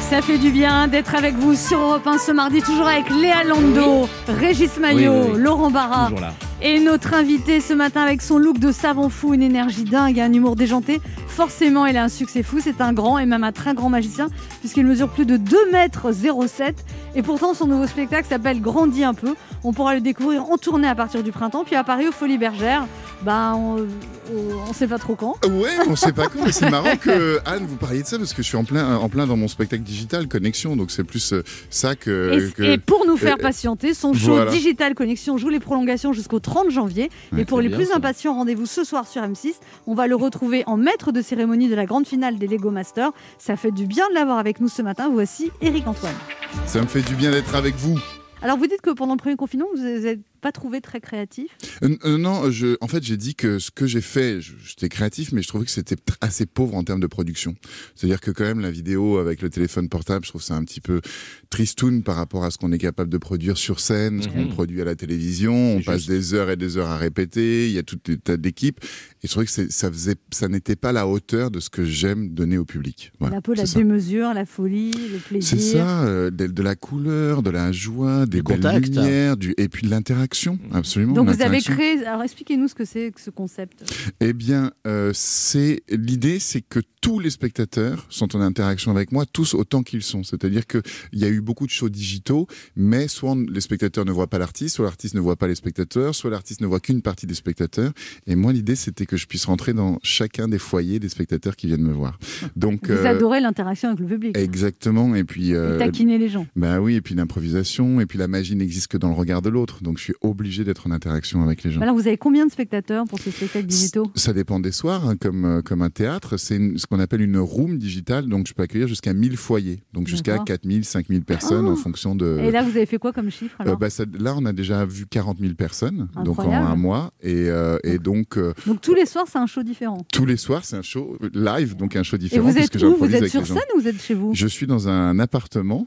Ça fait du bien d'être avec vous sur Europe 1 ce mardi, toujours avec Léa Lando, Régis Maillot, Oui, oui, oui. Laurent Barra. Et notre invité ce matin avec son look de savant fou, une énergie dingue, un humour déjanté. Forcément, il a un succès fou. C'est un grand et même un très grand magicien puisqu'il mesure plus de 2 mètres 07. Et pourtant, son nouveau spectacle s'appelle Grandis un peu. On pourra le découvrir en tournée à partir du printemps, puis à Paris aux Folies Bergères. Bah, on, on, sait pas trop quand. Ouais, on sait pas quand, mais c'est marrant que Anne vous parliez de ça parce que je suis en plein, en plein dans mon spectacle digital Connexion, donc c'est plus euh, ça que. Et, que- et pour nous faire patienter, son show voilà. Digital Connexion joue les prolongations jusqu'au 30 janvier. Ouais, et pour les bien, plus ça. impatients, rendez-vous ce soir sur M6. On va le retrouver en maître de cérémonie de la grande finale des Lego Masters. Ça fait du bien de l'avoir avec nous ce matin. Voici Eric Antoine. Ça me fait du bien d'être avec vous. Alors vous dites que pendant le premier confinement, vous n'êtes pas trouvé très créatif? Euh, euh, non, je, en fait, j'ai dit que ce que j'ai fait, j'étais créatif, mais je trouvais que c'était assez pauvre en termes de production. C'est-à-dire que quand même, la vidéo avec le téléphone portable, je trouve ça un petit peu tristoun par rapport à ce qu'on est capable de produire sur scène, ce qu'on Mhm. produit à la télévision. On passe des heures et des heures à répéter. Il y a tout un tas d'équipes. Et je trouvais que c'est- ça faisait, ça n'était pas la hauteur de ce que j'aime donner au public. Voilà, un peu la ça. démesure, la folie, le plaisir. C'est ça, euh, de, de la couleur, de la joie, des Du belles contact. lumières, du, et puis de l'interaction. Absolument. Donc vous avez créé. Alors expliquez-nous ce que c'est que ce concept. Eh bien, euh, c'est l'idée, c'est que tous les spectateurs sont en interaction avec moi, tous autant qu'ils sont. C'est-à-dire que il y a eu beaucoup de shows digitaux, mais soit les spectateurs ne voient pas l'artiste, soit l'artiste ne voit pas les spectateurs, soit l'artiste ne voit qu'une partie des spectateurs. Et moi, l'idée, c'était que je puisse rentrer dans chacun des foyers des spectateurs qui viennent me voir. Donc, Vous euh, adorez l'interaction avec le public. exactement. Et puis, Et euh, taquiner les gens. bah oui, et puis l'improvisation, et puis la magie n'existe que dans le regard de l'autre. Donc, je suis obligé d'être en interaction avec les gens. Alors vous avez combien de spectateurs pour ces spectacles digitaux? Ça dépend des soirs, hein, comme, euh, comme un théâtre. C'est ce qu'on appelle une room digitale, donc je peux accueillir jusqu'à 1000 foyers, donc jusqu'à D'accord. 4000, 5000 personnes Oh. en fonction de... Et là vous avez fait quoi comme chiffre Euh, bah, ça- là, on a déjà vu 40 000 personnes, donc en un mois. Et, euh, et donc, euh, Donc tous les soirs c'est un show différent. tous les soirs, c'est un show live, donc un show Et différent. vous êtes où? Vous êtes sur scène ou vous êtes chez vous? Je suis dans un appartement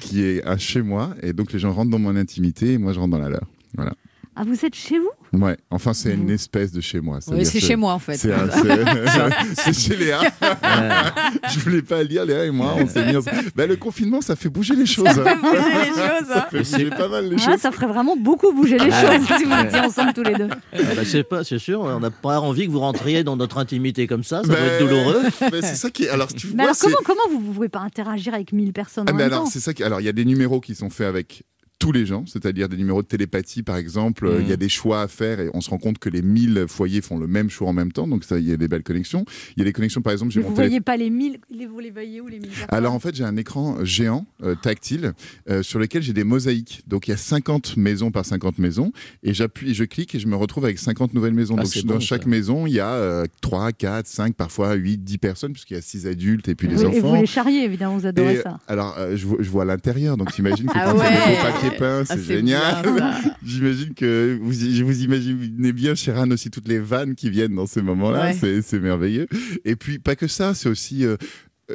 qui est un chez moi, et donc les gens rentrent dans mon intimité, et moi je rentre dans la leur. Voilà. Ah vous êtes chez vous? Ouais, enfin c'est une espèce de chez moi. Oui, c'est chez moi, en fait. C'est chez Léa. Je voulais pas le dire, Léa et moi, on s'est mis ensemble. Bah, le confinement, ça fait bouger les choses. Ça fait hein. bouger les choses, Ça hein. fait bouger pas mal les Ah, choses. ça ferait vraiment beaucoup bouger les Ah. choses si vous étiez ensemble tous les deux. Ah bah, c'est pas, c'est sûr, on n'a pas envie que vous rentriez dans notre intimité comme ça, ça Ben, doit être douloureux. ben, c'est ça qui est. Alors, tu Mais vois, alors c'est- comment, comment vous ne pouvez pas interagir avec 1000 personnes Ah, en mais même alors, temps? c'est ça qui. Alors, il y a des numéros qui sont faits avec tous les gens, c'est-à-dire des numéros de télépathie par exemple, Euh, il y a des choix à faire et on se rend compte que les 1000 foyers font le même choix en même temps, donc ça il y a des belles connexions. Il y a des connexions par exemple, j'ai vous télé- voyez pas les 1000, les- vous les voyez où les 1000 personnes? Alors en fait, j'ai un écran géant, euh, tactile, euh, sur lequel j'ai des mosaïques. Donc il y a 50 maisons par 50 maisons, et j'appuie, je clique et je me retrouve avec 50 nouvelles maisons. Ah, Donc dans bon, chaque ça. maison, il y a euh, 3, 4, 5, parfois 8, 10 personnes, puisqu'il y a 6 adultes et puis les Vous- Et enfants. vous les charriez évidemment, vous adorez Et, ça. alors, euh, je, vois, je vois l'intérieur, donc j'imagine que Ah quand il y a ouais. des beaux papiers Ah, c'est génial. j'imagine que vous, je vous imaginez bien, Chéran, aussi toutes les vannes qui viennent dans ces moments-là. Ouais. C'est- merveilleux. Et puis, pas que ça, c'est aussi. euh,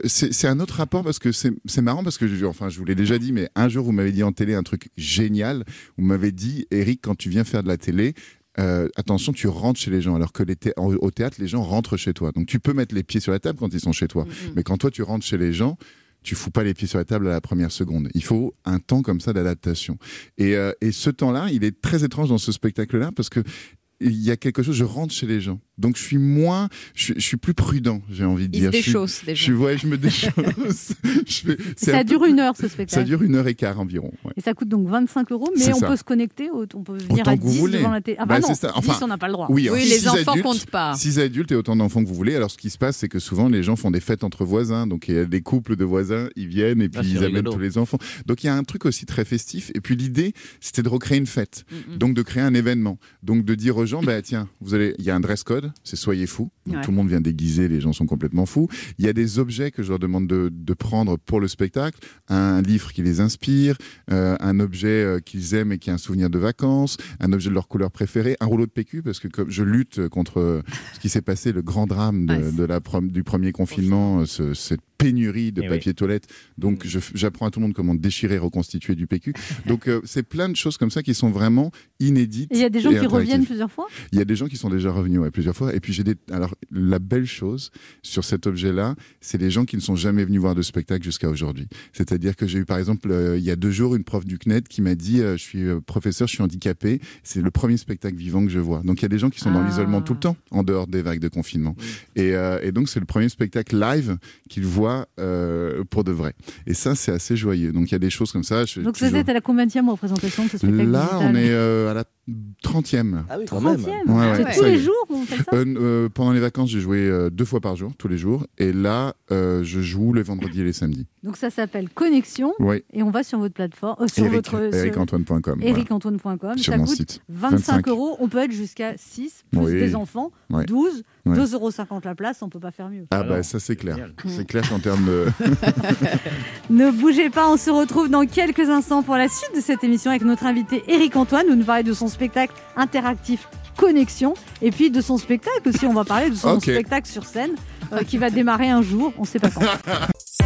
c'est un autre rapport parce que c'est marrant parce que je, enfin je vous l'ai déjà dit mais un jour vous m'avez dit en télé un truc génial vous m'avez dit Eric quand tu viens faire de la télé euh, attention, tu rentres chez les gens, alors que les thé- en- au théâtre, les gens rentrent chez toi. Donc tu peux mettre les pieds sur la table quand ils sont chez toi. Mais quand toi, tu rentres chez les gens, tu fous pas les pieds sur la table à la première seconde. Il faut un temps comme ça d'adaptation. Et, euh, et ce temps-là, il est très étrange dans ce spectacle-là parce que il y a quelque chose, je rentre chez les gens. Donc je suis moins, je, suis- je suis plus prudent, j'ai envie de Il se dire. Je suis- déchausse, déjà. Je suis, ouais, je me déchausse. Je fais- c'est Ça un dure une heure, ce spectacle. Ça dure une heure et quart environ. ouais. Et ça coûte donc 25 euros, mais on ça. peut se connecter, on peut venir Autant à que vous 10 voulez. devant la télé. Ah Bah, bah non, ça. Enfin, 10 on n'a pas le droit. Oui, Oui, six les enfants adultes- comptent pas. Six adultes et autant d'enfants que vous voulez. Alors, ce qui se passe, c'est que souvent, les gens font des fêtes entre voisins. Donc, il y a des couples de voisins, ils viennent et puis Ah, c'est ils amènent rigolo. tous les enfants. Donc, il y a un truc aussi très festif. Et puis, l'idée, c'était de recréer une fête. Donc, de créer un événement. Donc, de dire aux gens, bah, tiens, vous allez, il y a un dress code, c'est soyez fous. Ouais. Tout le monde vient déguisé, les gens sont complètement fous. Il y a des objets que je leur demande de, de prendre pour le spectacle. Un livre qui les inspire, euh, un objet euh, qu'ils aiment et qui est un souvenir de vacances, un objet de leur couleur préférée, un rouleau de PQ, parce que comme je lutte contre euh, ce qui s'est passé, le grand drame de, Ouais, c'est- de la du premier confinement, ce- cette pénurie de Eh papier toilette. Donc je f- j'apprends à tout le monde comment déchirer, reconstituer du PQ. Donc euh, c'est plein de choses comme ça qui sont vraiment inédites. Et il y a des gens qui reviennent plusieurs fois? Il y a des gens qui sont déjà revenus ouais, plusieurs fois. Et puis j'ai des. Alors la belle chose sur cet objet-là, c'est les gens qui ne sont jamais venus voir de spectacle jusqu'à aujourd'hui. C'est-à-dire que j'ai eu par exemple euh, il y a deux jours une prof du CNED qui m'a dit euh, je suis professeur, je suis handicapé. C'est le premier spectacle vivant que je vois. Donc il y a des gens qui sont dans Ah. l'isolement tout le temps en dehors des vagues de confinement. Et, euh, et donc c'est le premier spectacle live qu'ils voient euh, pour de vrai. Et ça c'est assez joyeux. Donc il y a des choses comme ça. Je- Donc vous êtes à la combienième représentation de ce spectacle Là on est euh, à la 30e. là. Ah oui, quand même. 30e Ouais, ouais, C'est ça tous les jours on fait ça Euh, euh, pendant les vacances, j'ai joué euh, deux fois par jour, tous les jours. Et là, euh, je joue les vendredis et les samedis. Donc ça s'appelle Connexion Oui. et on va sur votre plateforme, euh, sur Eric, votre ericantoine.com. voilà. ericantoine.com. Sur Ça mon coûte site. 25, 25. euros. On peut être jusqu'à 6 plus Oui. des enfants, Ouais. 12, Ouais. 2,50 euros la place, on peut pas faire mieux. Ah Alors, bah ça c'est clair. C'est clair qu'en termes de... Ne bougez pas, on se retrouve dans quelques instants pour la suite de cette émission avec notre invité Eric Antoine. Nous nous parler de son spectacle interactif Connexion et puis de son spectacle aussi. On va parler de son spectacle sur scène euh, qui va démarrer un jour, on sait pas quand.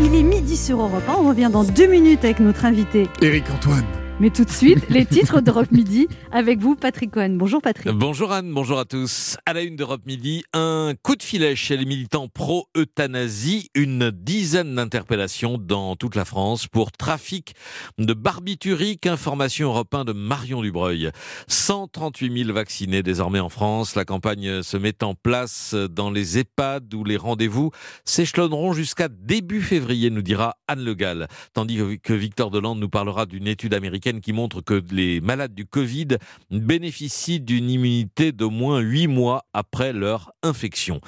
Il est midi sur Europe 1. On revient dans deux minutes avec notre invité Eric Antoine. Mais tout de suite, les titres d'Europe Midi avec vous, Patrick Cohen. Bonjour Patrick. Bonjour Anne, bonjour à tous. À la une d'Europe Midi, un coup de filet chez les militants pro-euthanasie, une dizaine d'interpellations dans toute la France pour trafic de barbiturique. Information européen de Marion Dubreuil. 138 000 vaccinés désormais en France. La campagne se met en place dans les EHPAD où les rendez-vous s'échelonneront jusqu'à début février, nous dira Anne Le Gall. Tandis que Victor Delande nous parlera d'une étude américaine qui montre que les malades du Covid bénéficient d'une immunité d'au moins 8 mois après leur infection.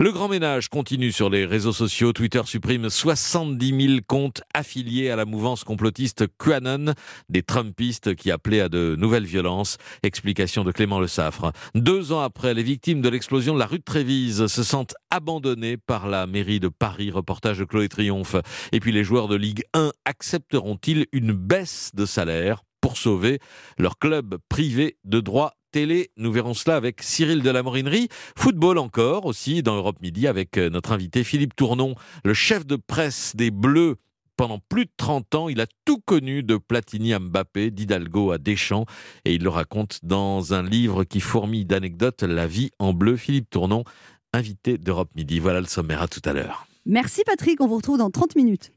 Le grand ménage continue sur les réseaux sociaux. Twitter supprime 70 000 comptes affiliés à la mouvance complotiste QAnon, des Trumpistes qui appelaient à de nouvelles violences. Explication de Clément Le Saffre. Deux ans après, les victimes de l'explosion de la rue de Trévise se sentent abandonnées par la mairie de Paris. Reportage de Chloé Triomphe. Et puis les joueurs de Ligue 1 accepteront-ils une baisse de salaire? Pour sauver leur club privé de droit télé. Nous verrons cela avec Cyril de la Morinerie. Football encore aussi dans Europe Midi avec euh, notre invité Philippe Tournon, le chef de presse des Bleus. Pendant plus de 30 ans, il a tout connu de Platini à Mbappé, d'Hidalgo à Deschamps, et il le raconte dans un livre qui fourmille d'anecdotes, La vie en bleu. Philippe Tournon, invité d'Europe Midi. Voilà le sommaire, à tout à l'heure. Merci Patrick, on vous retrouve dans 30 minutes.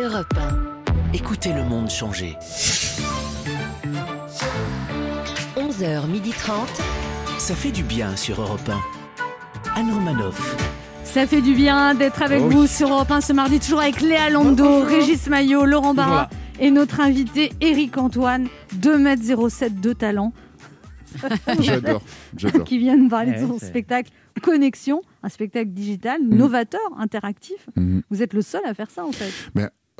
Europe 1. Écoutez le monde changer. 11h30. Ça fait du bien sur Europe 1. Anne Romanoff. Ça fait du bien d'être avec Oh oui. vous sur Europe 1 ce mardi, toujours avec Léa Lando, Régis Maillot, Laurent Barra et notre invité Eric Antoine, 2m07 de talent. J'adore, j'adore. qui vient nous parler de son spectacle Connexion, un spectacle digital Mm. novateur, interactif. Mhm. Vous êtes le seul à faire ça en fait.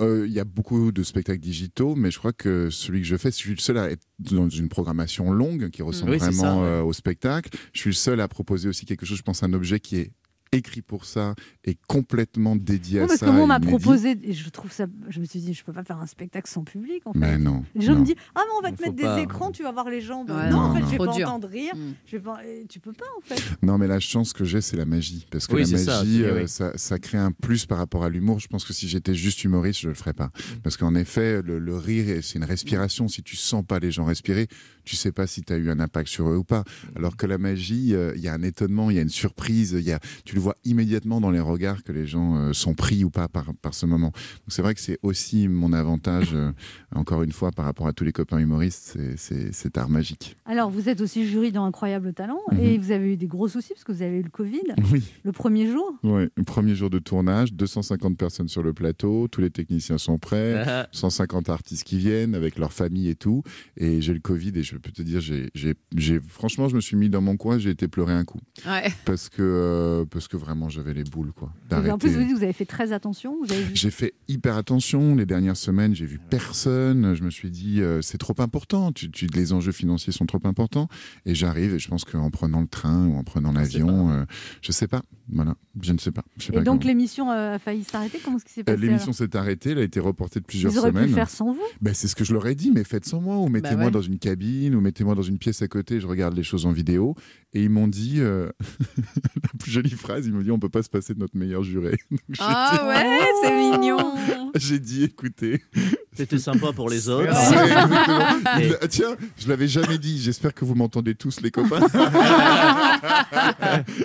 Il y a beaucoup de spectacles digitaux, mais je crois que celui que je fais, je suis le seul à être dans une programmation longue qui ressemble Oui, c'est ça, vraiment ouais. euh, au spectacle. Je suis le seul à proposer aussi quelque chose, je pense, un objet qui est écrit pour ça et complètement dédié Non, à parce ça. que moi, on m'a proposé, et je trouve ça, je me suis dit, je peux pas faire un spectacle sans public en fait. Mais non. Les gens non. me disent Ah, mais on va te Faut mettre des pas. écrans, tu vas voir les gens. Ouais, non, non, en fait, non. je vais Trop pas dur. entendre rire. Mm. Je vais pas... et Tu peux pas en fait. Non, mais la chance que j'ai, c'est la magie. Parce que Oui, la ça, magie, euh, oui. ça, ça crée un plus par rapport à l'humour. Je pense que si j'étais juste humoriste, je le ferais pas. Mm. Parce qu'en effet, le, le rire, c'est une respiration. Si tu sens pas les gens respirer, tu sais pas si tu as eu un impact sur eux ou pas. Mm. Alors que la magie, euh, il y a un étonnement, il y a une surprise, il y a, tu le vois immédiatement dans les regards que les gens euh, sont pris ou pas par, par ce moment. Donc c'est vrai que c'est aussi mon avantage, euh, encore une fois, par rapport à tous les copains humoristes, c'est- cet art magique. Alors, vous êtes aussi jury dans Incroyable Talent Mhm. et vous avez eu des gros soucis parce que vous avez eu le Covid Oui. le premier jour. Ouais, le premier jour de tournage, 250 personnes sur le plateau, tous les techniciens sont prêts, Ah, 150 artistes qui viennent avec leur famille et tout. Et j'ai le Covid et je peux te dire, j'ai, franchement, je me suis mis dans mon coin, j'ai été pleurer un coup. Ouais. Parce que, euh, parce que vraiment, j'avais les boules, quoi. Et en plus, vous dites que vous avez fait très attention. J'ai fait hyper attention. Les dernières semaines, j'ai vu personne. Je me suis dit, euh, c'est trop important. Tu, tu- les enjeux financiers sont trop importants. Et j'arrive et je pense qu'en prenant le train ou en prenant l'avion, euh, je sais pas. Voilà, je ne sais pas. Je sais Et pas donc, l'émission euh, a failli s'arrêter. Comment est-ce qui s'est Euh, passé L'émission s'est arrêtée, elle a été reportée de plusieurs Ils auraient pu semaines. le faire sans vous? Ben, c'est ce que je leur ai dit, mais faites sans moi, ou mettez-moi ouais. dans une cabine, ou mettez-moi dans une pièce à côté, je regarde les choses en vidéo. Et ils m'ont dit, euh, la plus jolie phrase, ils m'ont dit, on peut pas se passer de notre meilleur juré. Ah ouais, c'est mignon. dit- J'ai dit, écoutez. C'était sympa pour les autres. Et- Il- ah, tiens, je l'avais jamais dit, j'espère que vous m'entendez tous, les copains.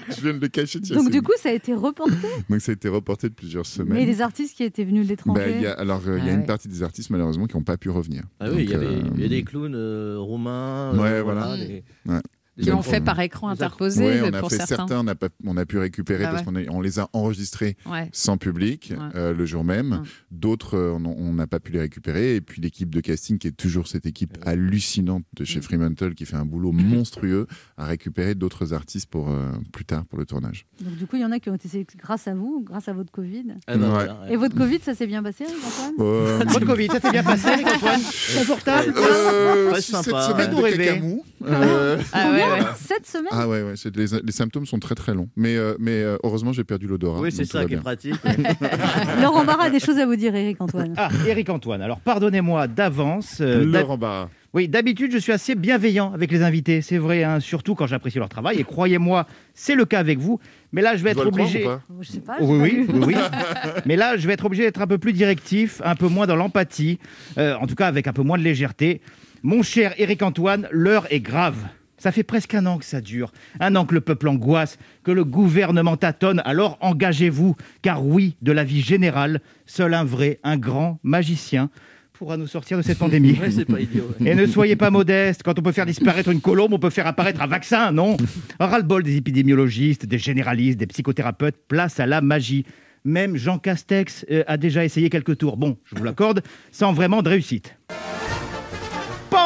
je viens de le cacher, tiens. Donc, du coup, ça a été reporté? Donc, ça a été reporté de plusieurs semaines. Mais les artistes qui étaient venus de l'étranger? Ben, il y a, alors, euh, il y a Ah une partie des artistes, malheureusement, qui n'ont pas pu revenir. Ah oui, il y, il y a euh, des clowns euh, roumains. Ouais, euh, voilà. des- Ouais. Qui ont gens- fait par écran interposé Ouais, on a pour fait certains. certains, on a, pas- on a pu récupérer Ah parce qu'on on les a enregistrés Ouais. sans public Ouais. euh, le jour même. Ouais. D'autres, euh, on n'a pas pu les récupérer. Et puis l'équipe de casting, qui est toujours cette équipe hallucinante de Mm. chez Fremantle, qui fait un boulot monstrueux, a récupéré d'autres artistes pour euh, plus tard pour le tournage. Donc, du coup, il y en a qui ont été sélectionnés grâce à vous, grâce à votre Covid. Ah bah. Et votre Covid, ça s'est bien passé, Antoine Euh, Votre Covid, ça s'est bien passé, Antoine Confortable euh, cette semaine de cacamou. Euh, Ah ouais. Cette semaine Ah ouais, ouais c'est- les, les symptômes sont très très longs. Mais, euh, mais euh, heureusement, j'ai perdu l'odorat. Oui, c'est ça qui est pratique. Laurent Barra a des choses à vous dire, Eric Antoine. Ah, Eric Antoine, alors pardonnez-moi d'avance. euh, Laurent Barra. Oui, d'habitude, je suis assez bienveillant avec les invités, c'est vrai, hein, surtout quand j'apprécie leur travail. Et croyez-moi, c'est le cas avec vous. Mais là, je vais Je être obligé. ou pas? Je sais pas. Oh, oui, pas oui, vu. oui, oui. Mais là, je vais être obligé d'être un peu plus directif, un peu moins dans l'empathie, euh, en tout cas avec un peu moins de légèreté. Mon cher Éric Antoine, l'heure est grave. Ça fait presque un an que ça dure, un an que le peuple angoisse, que le gouvernement tâtonne, alors engagez-vous, car oui, de la vie générale, seul un vrai, un grand magicien pourra nous sortir de cette pandémie. Ouais, c'est pas idiot. Et ne soyez pas modeste. Quand on peut faire disparaître une colombe, on peut faire apparaître un vaccin, non? Ras-le-bol des épidémiologistes, des généralistes, des psychothérapeutes, place à la magie. Même Jean Castex euh, a déjà essayé quelques tours. Bon, je vous l'accorde, sans vraiment de réussite.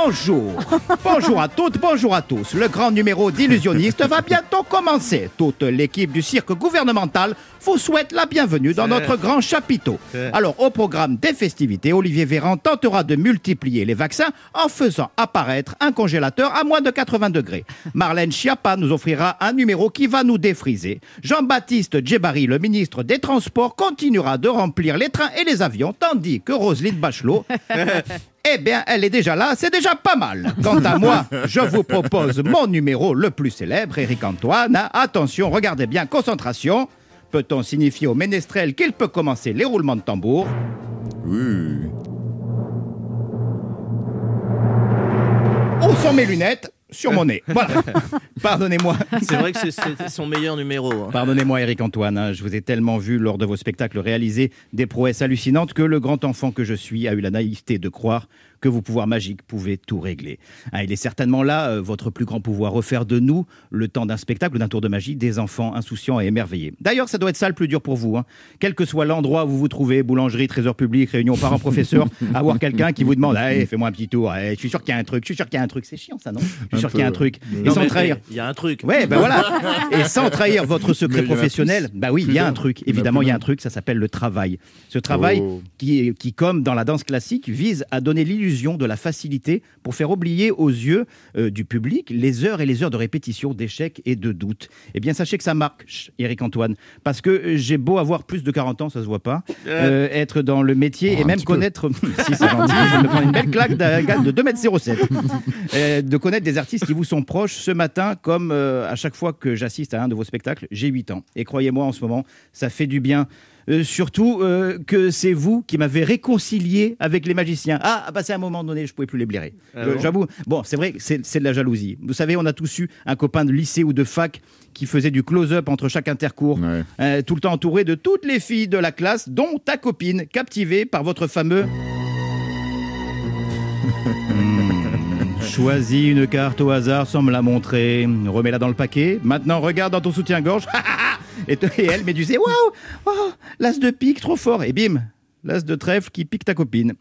Bonjour Bonjour à toutes, bonjour à tous. Le grand numéro d'illusionniste va bientôt commencer. Toute l'équipe du cirque gouvernemental vous souhaite la bienvenue dans notre grand chapiteau. Alors, au programme des festivités, Olivier Véran tentera de multiplier les vaccins en faisant apparaître un congélateur à moins de 80 degrés. Marlène Schiappa nous offrira un numéro qui va nous défriser. Jean-Baptiste Djebari, le ministre des Transports, continuera de remplir les trains et les avions, tandis que Roselyne Bachelot eh bien, elle est déjà là, c'est déjà pas mal. Quant à moi, je vous propose mon numéro le plus célèbre, Éric Antoine. Attention, regardez bien, concentration. Peut-on signifier au ménestrel qu'il peut commencer les roulements de tambour? Oui. Où sont mes lunettes? Sur mon nez. Voilà. Pardonnez-moi. C'est vrai que c'est- son meilleur numéro. hein. Pardonnez-moi, Eric Antoine, hein, je vous ai tellement vu lors de vos spectacles réaliser des prouesses hallucinantes que le grand enfant que je suis a eu la naïveté de croire que vos pouvoirs magiques pouvaient tout régler. Hein, il est certainement là, euh, votre plus grand pouvoir, refaire de nous, le temps d'un spectacle d'un tour de magie, des enfants insouciants et émerveillés. D'ailleurs, ça doit être ça le plus dur pour vous. hein. Quel que soit l'endroit où vous vous trouvez, boulangerie, trésor public, réunion parents-professeurs, avoir quelqu'un qui vous demande hey, fais-moi un petit tour, hey, je suis sûr qu'il y a un truc, je suis sûr qu'il y a un truc. C'est chiant ça, non? Je suis sûr qu'il y a un truc. Et Non, sans trahir. Il y a un truc. Ouais, ben voilà. Et sans trahir votre secret professionnel, bah oui, il y a un truc. Évidemment, il y a un truc, ça s'appelle le travail. Ce travail Oh. qui, qui, comme dans la danse classique, vise à donner l'illusion de la facilité pour faire oublier aux yeux euh, du public les heures et les heures de répétition, d'échecs et de doutes. Eh bien, sachez que ça marque, chut, Éric Antoine, parce que euh, j'ai beau avoir plus de 40 ans, ça se voit pas, euh, être dans le métier Oh, et même connaître, si c'est gentil, je me prendre une belle claque d'un gars de 2m07, Euh, de connaître des artistes qui vous sont proches ce matin, comme euh, à chaque fois que j'assiste à un de vos spectacles, j'ai 8 ans. Et croyez-moi, en ce moment, ça fait du bien. Euh, surtout euh, que c'est vous qui m'avez réconcilié avec les magiciens. Ah, à passer un moment donné, je pouvais plus les blairer. Ah bon J'avoue. Bon, c'est vrai, c'est de la jalousie. Vous savez, on a tous eu un copain de lycée ou de fac qui faisait du close-up entre chaque intercours, Ouais. euh, tout le temps entouré de toutes les filles de la classe, dont ta copine, captivée par votre fameux. Hmm, Choisis une carte au hasard sans me la montrer. Remets-la dans le paquet. Maintenant, regarde dans ton soutien-gorge. et, te- et elle du Waouh Waouh L'as de pique, trop fort. Et bim L'as de trèfle qui pique ta copine.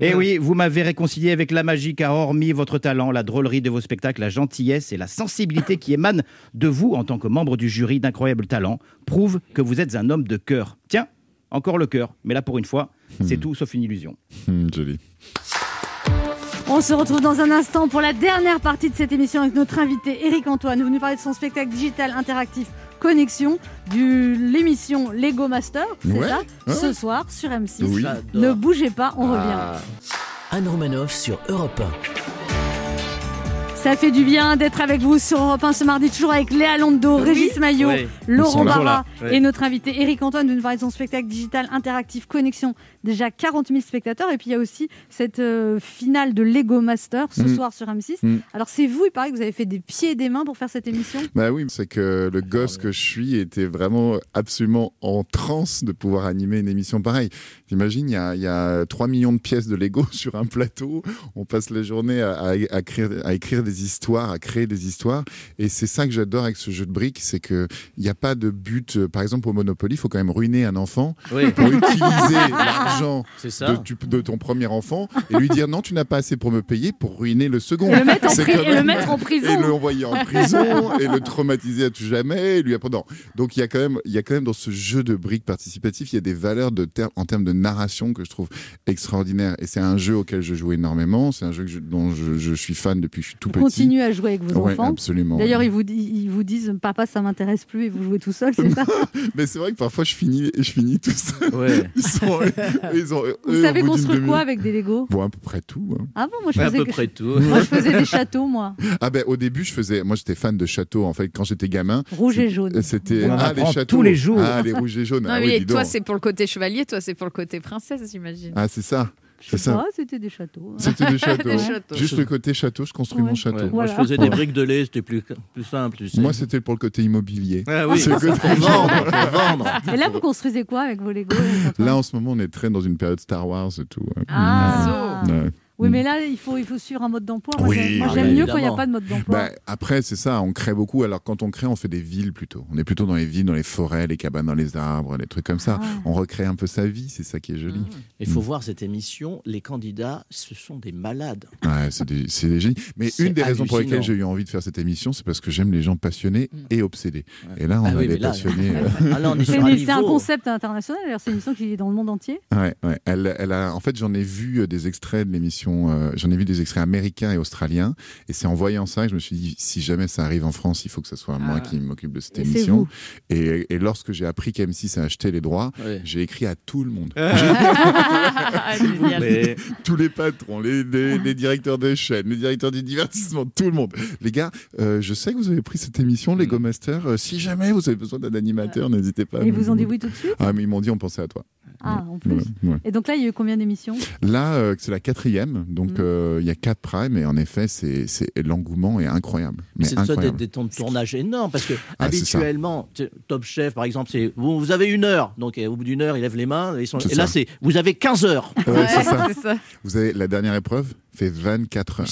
Et oui, vous m'avez réconcilié avec la magie, car hormis votre talent, la drôlerie de vos spectacles, la gentillesse et la sensibilité qui émanent de vous en tant que membre du jury d'incroyables talents prouvent que vous êtes un homme de cœur. Tiens, encore le cœur. Mais là, pour une fois, c'est tout sauf une illusion. Hmm, joli. On se retrouve dans un instant pour la dernière partie de cette émission avec notre invité Eric Antoine, venu parler de son spectacle digital interactif Connexion, de l'émission Lego Master, c'est Ouais, ça. Ce soir sur M6. Oui. Ne bougez pas, on revient. Ah. Anne Romanoff sur Europe Ça fait du bien d'être avec vous sur Europe 1 ce mardi, toujours avec Léa Londo, Régis Maillot. Laurent. Barra et notre invité Eric Antoine de son spectacle digital interactif Connexion. Déjà 40 000 spectateurs. Et puis il y a aussi cette euh, finale de Lego Master ce Mm. soir sur M6. Mm. Alors c'est vous, il paraît que vous avez fait des pieds et des mains pour faire cette émission. Bah oui, c'est que le gosse que je suis était vraiment absolument en transe de pouvoir animer une émission pareille. T'imagines, il y a, il y a 3 millions de pièces de Lego sur un plateau. On passe la journée à, à- à écrire, à écrire des histoires, à créer des histoires. Et c'est ça que j'adore avec ce jeu de briques, c'est qu'il n'y a pas de but. Par exemple, au Monopoly, il faut quand même ruiner un enfant Oui, pour utiliser l'argent c'est de, ça. tu- de ton premier enfant et lui dire non, tu n'as pas assez pour me payer pour ruiner le second. Et le mettre en, C'est pri- quand et le mettre en et prison. le envoyer en prison et le traumatiser à tout jamais et lui apprendre. non. Donc il y a quand même il y a quand même dans ce jeu de briques participatif il y a des valeurs de ter- en termes de narration que je trouve extraordinaires et c'est un jeu auquel je joue énormément c'est un jeu que je- dont je, je suis fan depuis que je suis tout petits. continuez à jouer avec vos Ouais, enfants. absolument. D'ailleurs, ils vous, di- ils vous disent Papa, ça m'intéresse plus et vous jouez tout seul, c'est ça? Mais c'est vrai que parfois je finis, je finis tout seul. Ouais. Ils sont, ils ont, Vous savez construire quoi avec des Lego Bon, à peu près tout. hein. Ah bon, moi je à faisais, peu que- près tout. moi, je faisais des châteaux, moi. Ah ben au début je faisais, moi j'étais fan de châteaux en fait quand j'étais gamin. Rouge et jaune. C'était ah les châteaux tous les jours. Ah les rouges et jaunes. Non, ah, mais oui, dis toi, c'est pour le côté chevalier, toi, c'est pour le côté princesse, j'imagine. Ah c'est ça. Je C'est sais ça. pas, c'était des châteaux. C'était des châteaux. Des châteaux. Juste le côté château, je construis Ouais. mon château. Ouais, Moi, je faisais des briques de lait, c'était plus, plus simple. tu sais. Moi c'était pour le côté immobilier. Ah oui, C'est pour le côté- vendre, pour vendre. Et là, vous construisez quoi avec vos Lego Là en ce moment on est très dans une période Star Wars et tout. ouais. Ah Ouais. Oui, mais là, il faut, il faut suivre un mode d'emploi. Moi, Oui, j'aime- ah, bah, mieux quand il n'y a pas de mode d'emploi. Bah, après, c'est ça, on crée beaucoup. Alors, quand on crée, on fait des villes plutôt. On est plutôt dans les villes, dans les forêts, les cabanes dans les arbres, les trucs comme ça. Ah. On recrée un peu sa vie, c'est ça qui est joli. Il faut voir cette émission. Les candidats, ce sont des malades. Ouais, c'est des, génies. Mais une des raisons pour lesquelles j'ai eu envie de faire cette émission, c'est parce que j'aime les gens passionnés et obsédés. Et là, on Ah a oui, des là- passionnés. Ah C'est un concept international, d'ailleurs, c'est une émission qui est dans le monde entier. Ouais, ouais. Elle, elle a, en fait, j'en ai vu euh, des extraits de l'émission. Euh, j'en ai vu des extraits américains et australiens. Et c'est en voyant ça que je me suis dit, si jamais ça arrive en France, il faut que ce soit moi qui m'occupe de cette Et c'est émission. vous. Et, et lorsque j'ai appris qu'M6 a acheté les droits, j'ai écrit à tout le monde. Ah, tous les patrons, les, les- les directeurs de chaîne, les directeurs du divertissement, tout le monde. Les gars, euh, je sais que vous avez pris cette émission, Lego Master. Euh, si jamais vous avez besoin d'un animateur, n'hésitez pas. ils me- vous ont dit oui tout de suite? Ah, mais ils m'ont dit, on pensait à toi. Ah, en plus. Ouais. Et donc là, il y a eu combien d'émissions? Là, euh, c'est la quatrième, donc Mm. euh, il y a quatre primes, et en effet, c'est c'est- l'engouement est incroyable. Mais C'est ça des, des temps de tournage énormes parce que Ah, habituellement, Top Chef par exemple, c'est vous, vous avez une heure, donc au bout d'une heure, ils lèvent les mains, et, ils sont- C'est et là c'est vous avez 15 heures. Ouais, c'est ça. c'est ça. Vous avez la dernière épreuve fait 24 heures.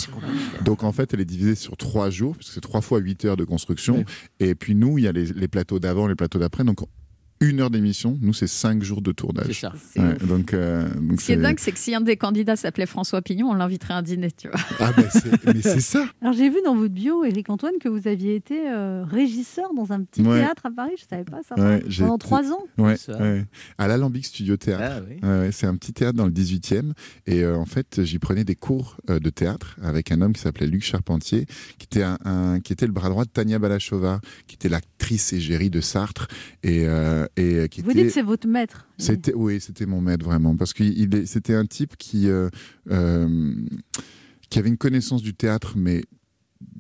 Donc en fait, elle est divisée sur trois jours, parce que c'est trois fois 8 heures de construction. Et puis nous, il y a les, les plateaux d'avant, les plateaux d'après. Donc une heure d'émission, nous, c'est cinq jours de C'est tournage. ça. C'est Ouais, ouf. donc, euh, donc Ce qui est dingue, c'est que si un des candidats s'appelait François Pignon, on l'inviterait à un dîner, tu vois. Ah, ben, c'est- mais c'est ça. Alors j'ai vu dans votre bio, Éric Antoine, que vous aviez été euh, régisseur dans un petit Ouais. théâtre à Paris. Je savais pas ça. Ouais, j'ai Pendant été- trois ans. Ouais. À l'Alambic Studio Théâtre. Ah, oui. Ouais, ouais, c'est un petit théâtre dans le 18e. Et euh, en fait, j'y prenais des cours euh, de théâtre avec un homme qui s'appelait Luc Charpentier, qui était, un, un- qui était le bras droit de Tania Balachova, qui était l'actrice égérie de Sartre. Et, euh, et euh, qui Vous était... dites c'est votre maître. C'était oui, c'était mon maître vraiment parce que c'était un type qui euh, euh, qui avait une connaissance du théâtre mais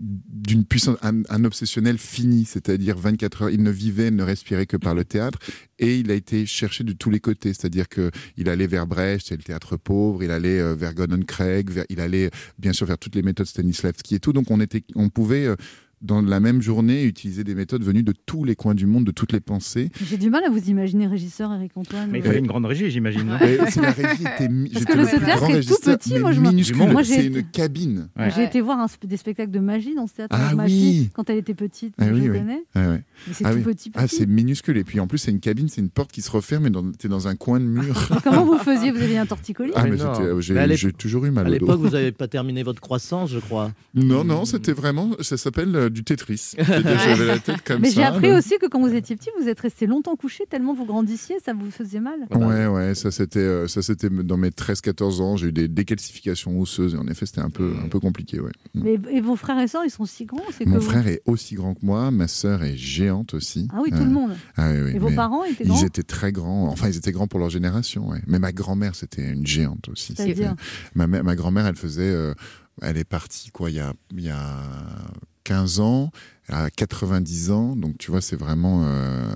d'une puissance un, un obsessionnel fini, c'est-à-dire 24 heures, il ne vivait, ne respirait que par le théâtre et il a été cherché de tous les côtés, c'est-à-dire que il allait vers Brecht, c'est le théâtre pauvre, il allait vers Gordon Craig, vers- il allait bien sûr vers toutes les méthodes Stanislavski et tout, donc on était on pouvait euh, dans la même journée utiliser des méthodes venues de tous les coins du monde, de toutes les pensées. J'ai du mal à vous imaginer régisseur, Éric Antoine. Mais il Euh, fallait une grande régie, j'imagine. non Et c'est la régie était mi- Parce que le théâtre est tout petit, moi, je me- minuscule. Moi, j'ai c'est une cabine. Ouais. J'ai été voir un des spectacles de magie dans ce théâtre Ah avec ma oui. quand elle était petite. Ah je oui, oui. Ouais. Mais c'est Ah tout oui. petit. Ah, c'est minuscule. Et puis en plus, c'est une cabine, c'est une porte qui se referme et dans- t'es dans un coin de mur. Comment vous faisiez? Vous aviez un torticolis? Ah, Mais euh, j'ai à l'époque- toujours eu mal À au l'époque, dos. vous n'avez pas terminé votre croissance, je crois. Non, non, c'était vraiment, ça s'appelle euh, du Tetris. C'est-à-dire, J'avais la tête comme Mais j'ai appris aussi que quand vous étiez petit, vous êtes resté longtemps couché tellement vous grandissiez, ça vous faisait mal. Ouais, ouais, ça c'était, euh, ça c'était dans mes 13-14 ans. J'ai eu des décalcifications osseuses et en effet, c'était un peu, un peu compliqué, ouais. Mais, et vos frères et sœurs, ils sont si grands que Mon vous- frère est aussi grand que moi, ma sœur est géante aussi. Ah oui, tout Euh, le monde. Ah oui, oui, Et vos parents étaient grands Ils étaient très grands. Enfin, ils étaient grands pour leur génération. Ouais. Mais ma grand-mère, c'était une géante aussi. Ma, ma grand-mère, elle faisait. euh, elle est partie, quoi, il y a, il y a 15 ans, à 90 ans. Donc, tu vois, c'est vraiment euh,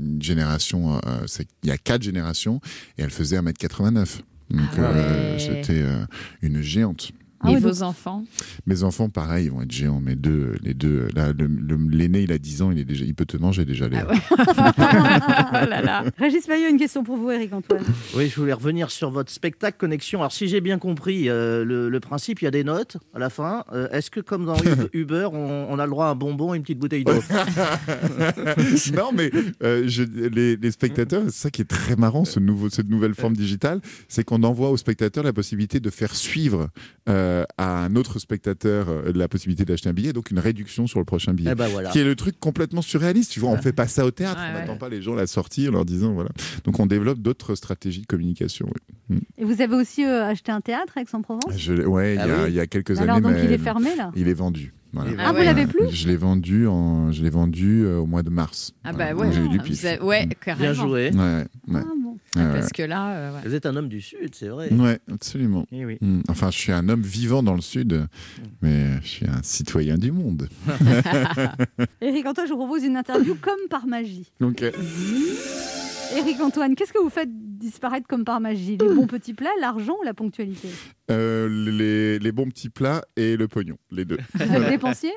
une génération. euh, il y a quatre générations. Et elle faisait 1m89. Donc, Ah euh, ouais. c'était euh, une géante. Ah Et vos donc- enfants Mes enfants, pareil, ils vont être géants. Mes deux, les deux. Là, le- le- l'aîné, il a 10 ans, il, est déjà, il peut te manger déjà. les- Ah ouais. oh là là. Régis Maillot, une question pour vous, Éric Antoine. Oui, je voulais revenir sur votre spectacle Connexion. Alors, si j'ai bien compris euh, le, le principe, il y a des notes à la fin. Euh, Est-ce que, comme dans Uber- Uber, on, on a le droit à un bonbon et une petite bouteille d'eau? Non, mais euh, je- les, les spectateurs, c'est ça qui est très marrant, ce nouveau, cette nouvelle forme digitale, c'est qu'on envoie aux spectateurs la possibilité de faire suivre euh, euh, à un autre spectateur euh, la possibilité d'acheter un billet, donc une réduction sur le prochain billet. Eh ben voilà. Qui est le truc complètement surréaliste. Tu vois, on fait pas ça au théâtre, Ouais, on ouais. n'attend pas les gens à la sortie en leur disant voilà. Donc on développe d'autres stratégies de communication. oui. Mm. Et vous avez aussi euh, acheté un théâtre à Aix-en-Provence Ah y, a- oui il y a quelques Alors, années, donc, mais il est fermé, là? Il est vendu. Voilà. Ah, vous l'avez plus? Je l'ai vendu, en, je l'ai vendu euh, au mois de mars. Ah Voilà. bah ouais, Donc, J'ai eu du vous pif. avez- ouais, carrément. Bien joué. Ouais, ouais. Ah, Parce que là, euh, ouais. Vous êtes un homme du Sud, c'est vrai. Ouais, absolument. Eh oui. Mm. Enfin, je suis un homme vivant dans le Sud, mais je suis un citoyen du monde. Éric Antoine, je vous propose une interview comme par magie. Euh, Éric Antoine, qu'est-ce que vous faites disparaître comme par magie? Les bons petits plats, l'argent ou la ponctualité? Euh, les, les bons petits plats et le pognon, les deux. Vous êtes dépensier?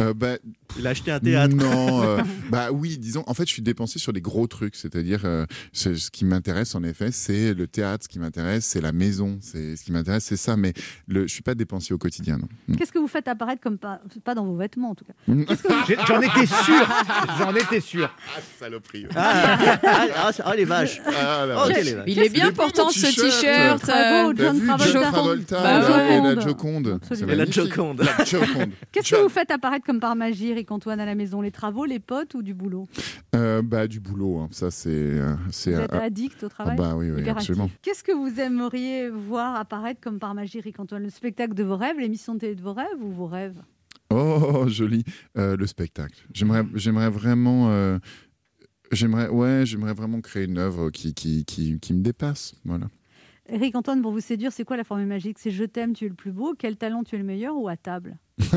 Euh, bah, Il a acheté un théâtre. Non, euh, bah oui, disons, en fait, je suis dépensé sur des gros trucs, c'est-à-dire, euh, ce, ce qui m'intéresse en effet, c'est le théâtre, ce qui m'intéresse, c'est la maison, c'est ce qui m'intéresse, c'est ça, mais le, je suis pas dépensier au quotidien, non. Mm. Qu'est-ce que vous faites apparaître comme pas, pas dans vos vêtements en tout cas? Mm. J'en étais sûr. J'en étais sûr. Ah, saloperie. Ah, ah, ah, ah, ah, les vaches. Ah, la Oh, vache. quelle est vache. Il est bien beau, mon ce t-shirt. Bravo, euh, T'as John vu Travolta. John Travolta Bah et, la, et la. Joconde. Absolument. C'est Et la magnifique. Joconde. La Joconde. Qu'est-ce que vous faites apparaître comme par magie, Éric Antoine, à la maison? Les travaux, les potes ou du boulot? Euh, bah, du boulot, hein. ça c'est. euh, c'est Vous euh, êtes addict au ah travail? bah oui, oui, Hyperactif. absolument. Qu'est-ce que vous aimeriez voir apparaître comme par magie, Éric Antoine? Le spectacle de vos rêves, l'émission de télé de vos rêves ou vos rêves? Oh, joli. Euh, le spectacle. J'aimerais, j'aimerais vraiment. euh, J'aimerais, ouais, j'aimerais vraiment créer une œuvre qui, qui, qui, qui me dépasse. Voilà. Éric Antoine, pour vous séduire, c'est quoi la formule magique? C'est je t'aime, tu es le plus beau, quel talent tu es le meilleur ou à table?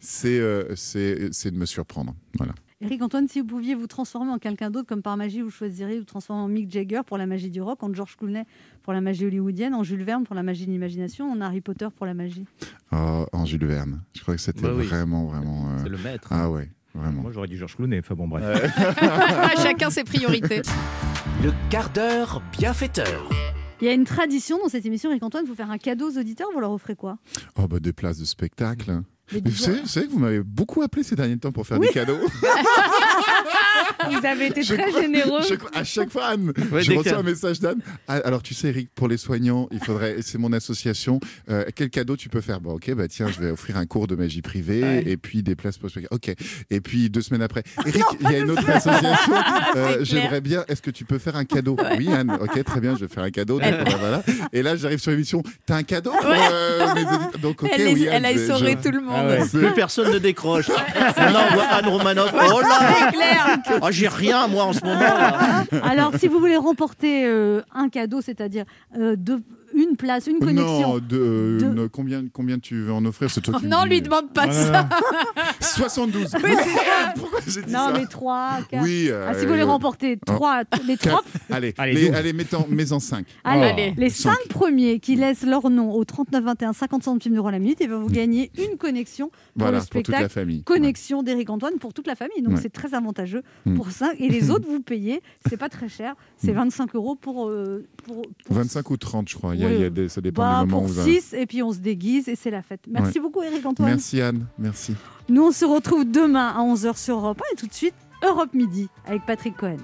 C'est, euh, c'est, c'est de me surprendre. Voilà. Éric Antoine, si vous pouviez vous transformer en quelqu'un d'autre, comme par magie, vous choisiriez vous transformer en Mick Jagger pour la magie du rock, en George Clooney pour la magie hollywoodienne, en Jules Verne pour la magie de l'imagination, en Harry Potter pour la magie? Oh, en Jules Verne. Je crois que c'était Bah oui. vraiment, vraiment. euh, C'est le maître. Ah ouais, vraiment. Moi, j'aurais dit Georges Clooney. Enfin bon, bref. Chacun ses priorités. Le quart d'heure bienfaiteur. Il y a une tradition dans cette émission, Éric Antoine, vous faire un cadeau aux auditeurs, vous leur offrez quoi? Oh, bah, des places de spectacle. Mais Mais vous, savez, vous savez que vous m'avez beaucoup appelé ces derniers temps pour faire Oui. des cadeaux. Vous avez été Je très crois- généreux. je à chaque fois, Anne, Ouais, je reçois un message d'Anne. Ah, alors, tu sais, Eric, pour les soignants, il faudrait. C'est mon association. euh, quel cadeau tu peux faire? Bon, ok, bah tiens, je vais offrir un cours de magie privée Ouais. et puis des places pour spectacle. Ok. Et puis deux semaines après, Eric, il y a une autre association. euh. J'aimerais bien. Est-ce que tu peux faire un cadeau? Oui, Anne. Ok, très bien, je vais faire un cadeau. Donc, voilà. Et là, j'arrive sur l'émission. T'as un cadeau pour euh, mes Donc, ok, elle, oui, Anne, elle a essoré je- tout le monde. Ah Plus personne ne décroche. On envoie Anne Romanoff. Oh là C'est clair. Oh, j'ai rien, moi, en ce moment. Alors, si vous voulez remporter euh, un cadeau, c'est-à-dire euh, deux- une place, une connexion. Non, de, euh, De- une- combien, combien tu veux en offrir C'est toi qui Non, dis. lui demande pas Voilà. ça. 72. Oui. Pourquoi j'ai dit Non, ça mais trois, quatre. Oui. Ah, si vous voulez euh, remporter oh. trois, les trois, quatre. Allez, Allez, les, douze. allez mets-en- mets-en 5. allez, Allez. les Cinq. cinq premiers qui laissent leur nom au 39 21 50 centimes d'euros la minute, et vous gagner une connexion pour Voilà, le pour toute la spectacle. famille. Connexion d'Éric Antoine pour toute la famille, donc Ouais. c'est très avantageux Mm. pour ça. Et les autres, vous payez, c'est pas très cher, c'est 25 euros pour, euh, pour, pour 25 ou 30, je crois. Il y a, Oui. y a des, ça dépend bah, du moment pour où vous 6 et puis on se déguise et c'est la fête. Merci beaucoup Éric Antoine. Merci Anne, merci. Nous on se retrouve demain à 11h sur Europe 1 et tout de suite Europe Midi avec Patrick Cohen.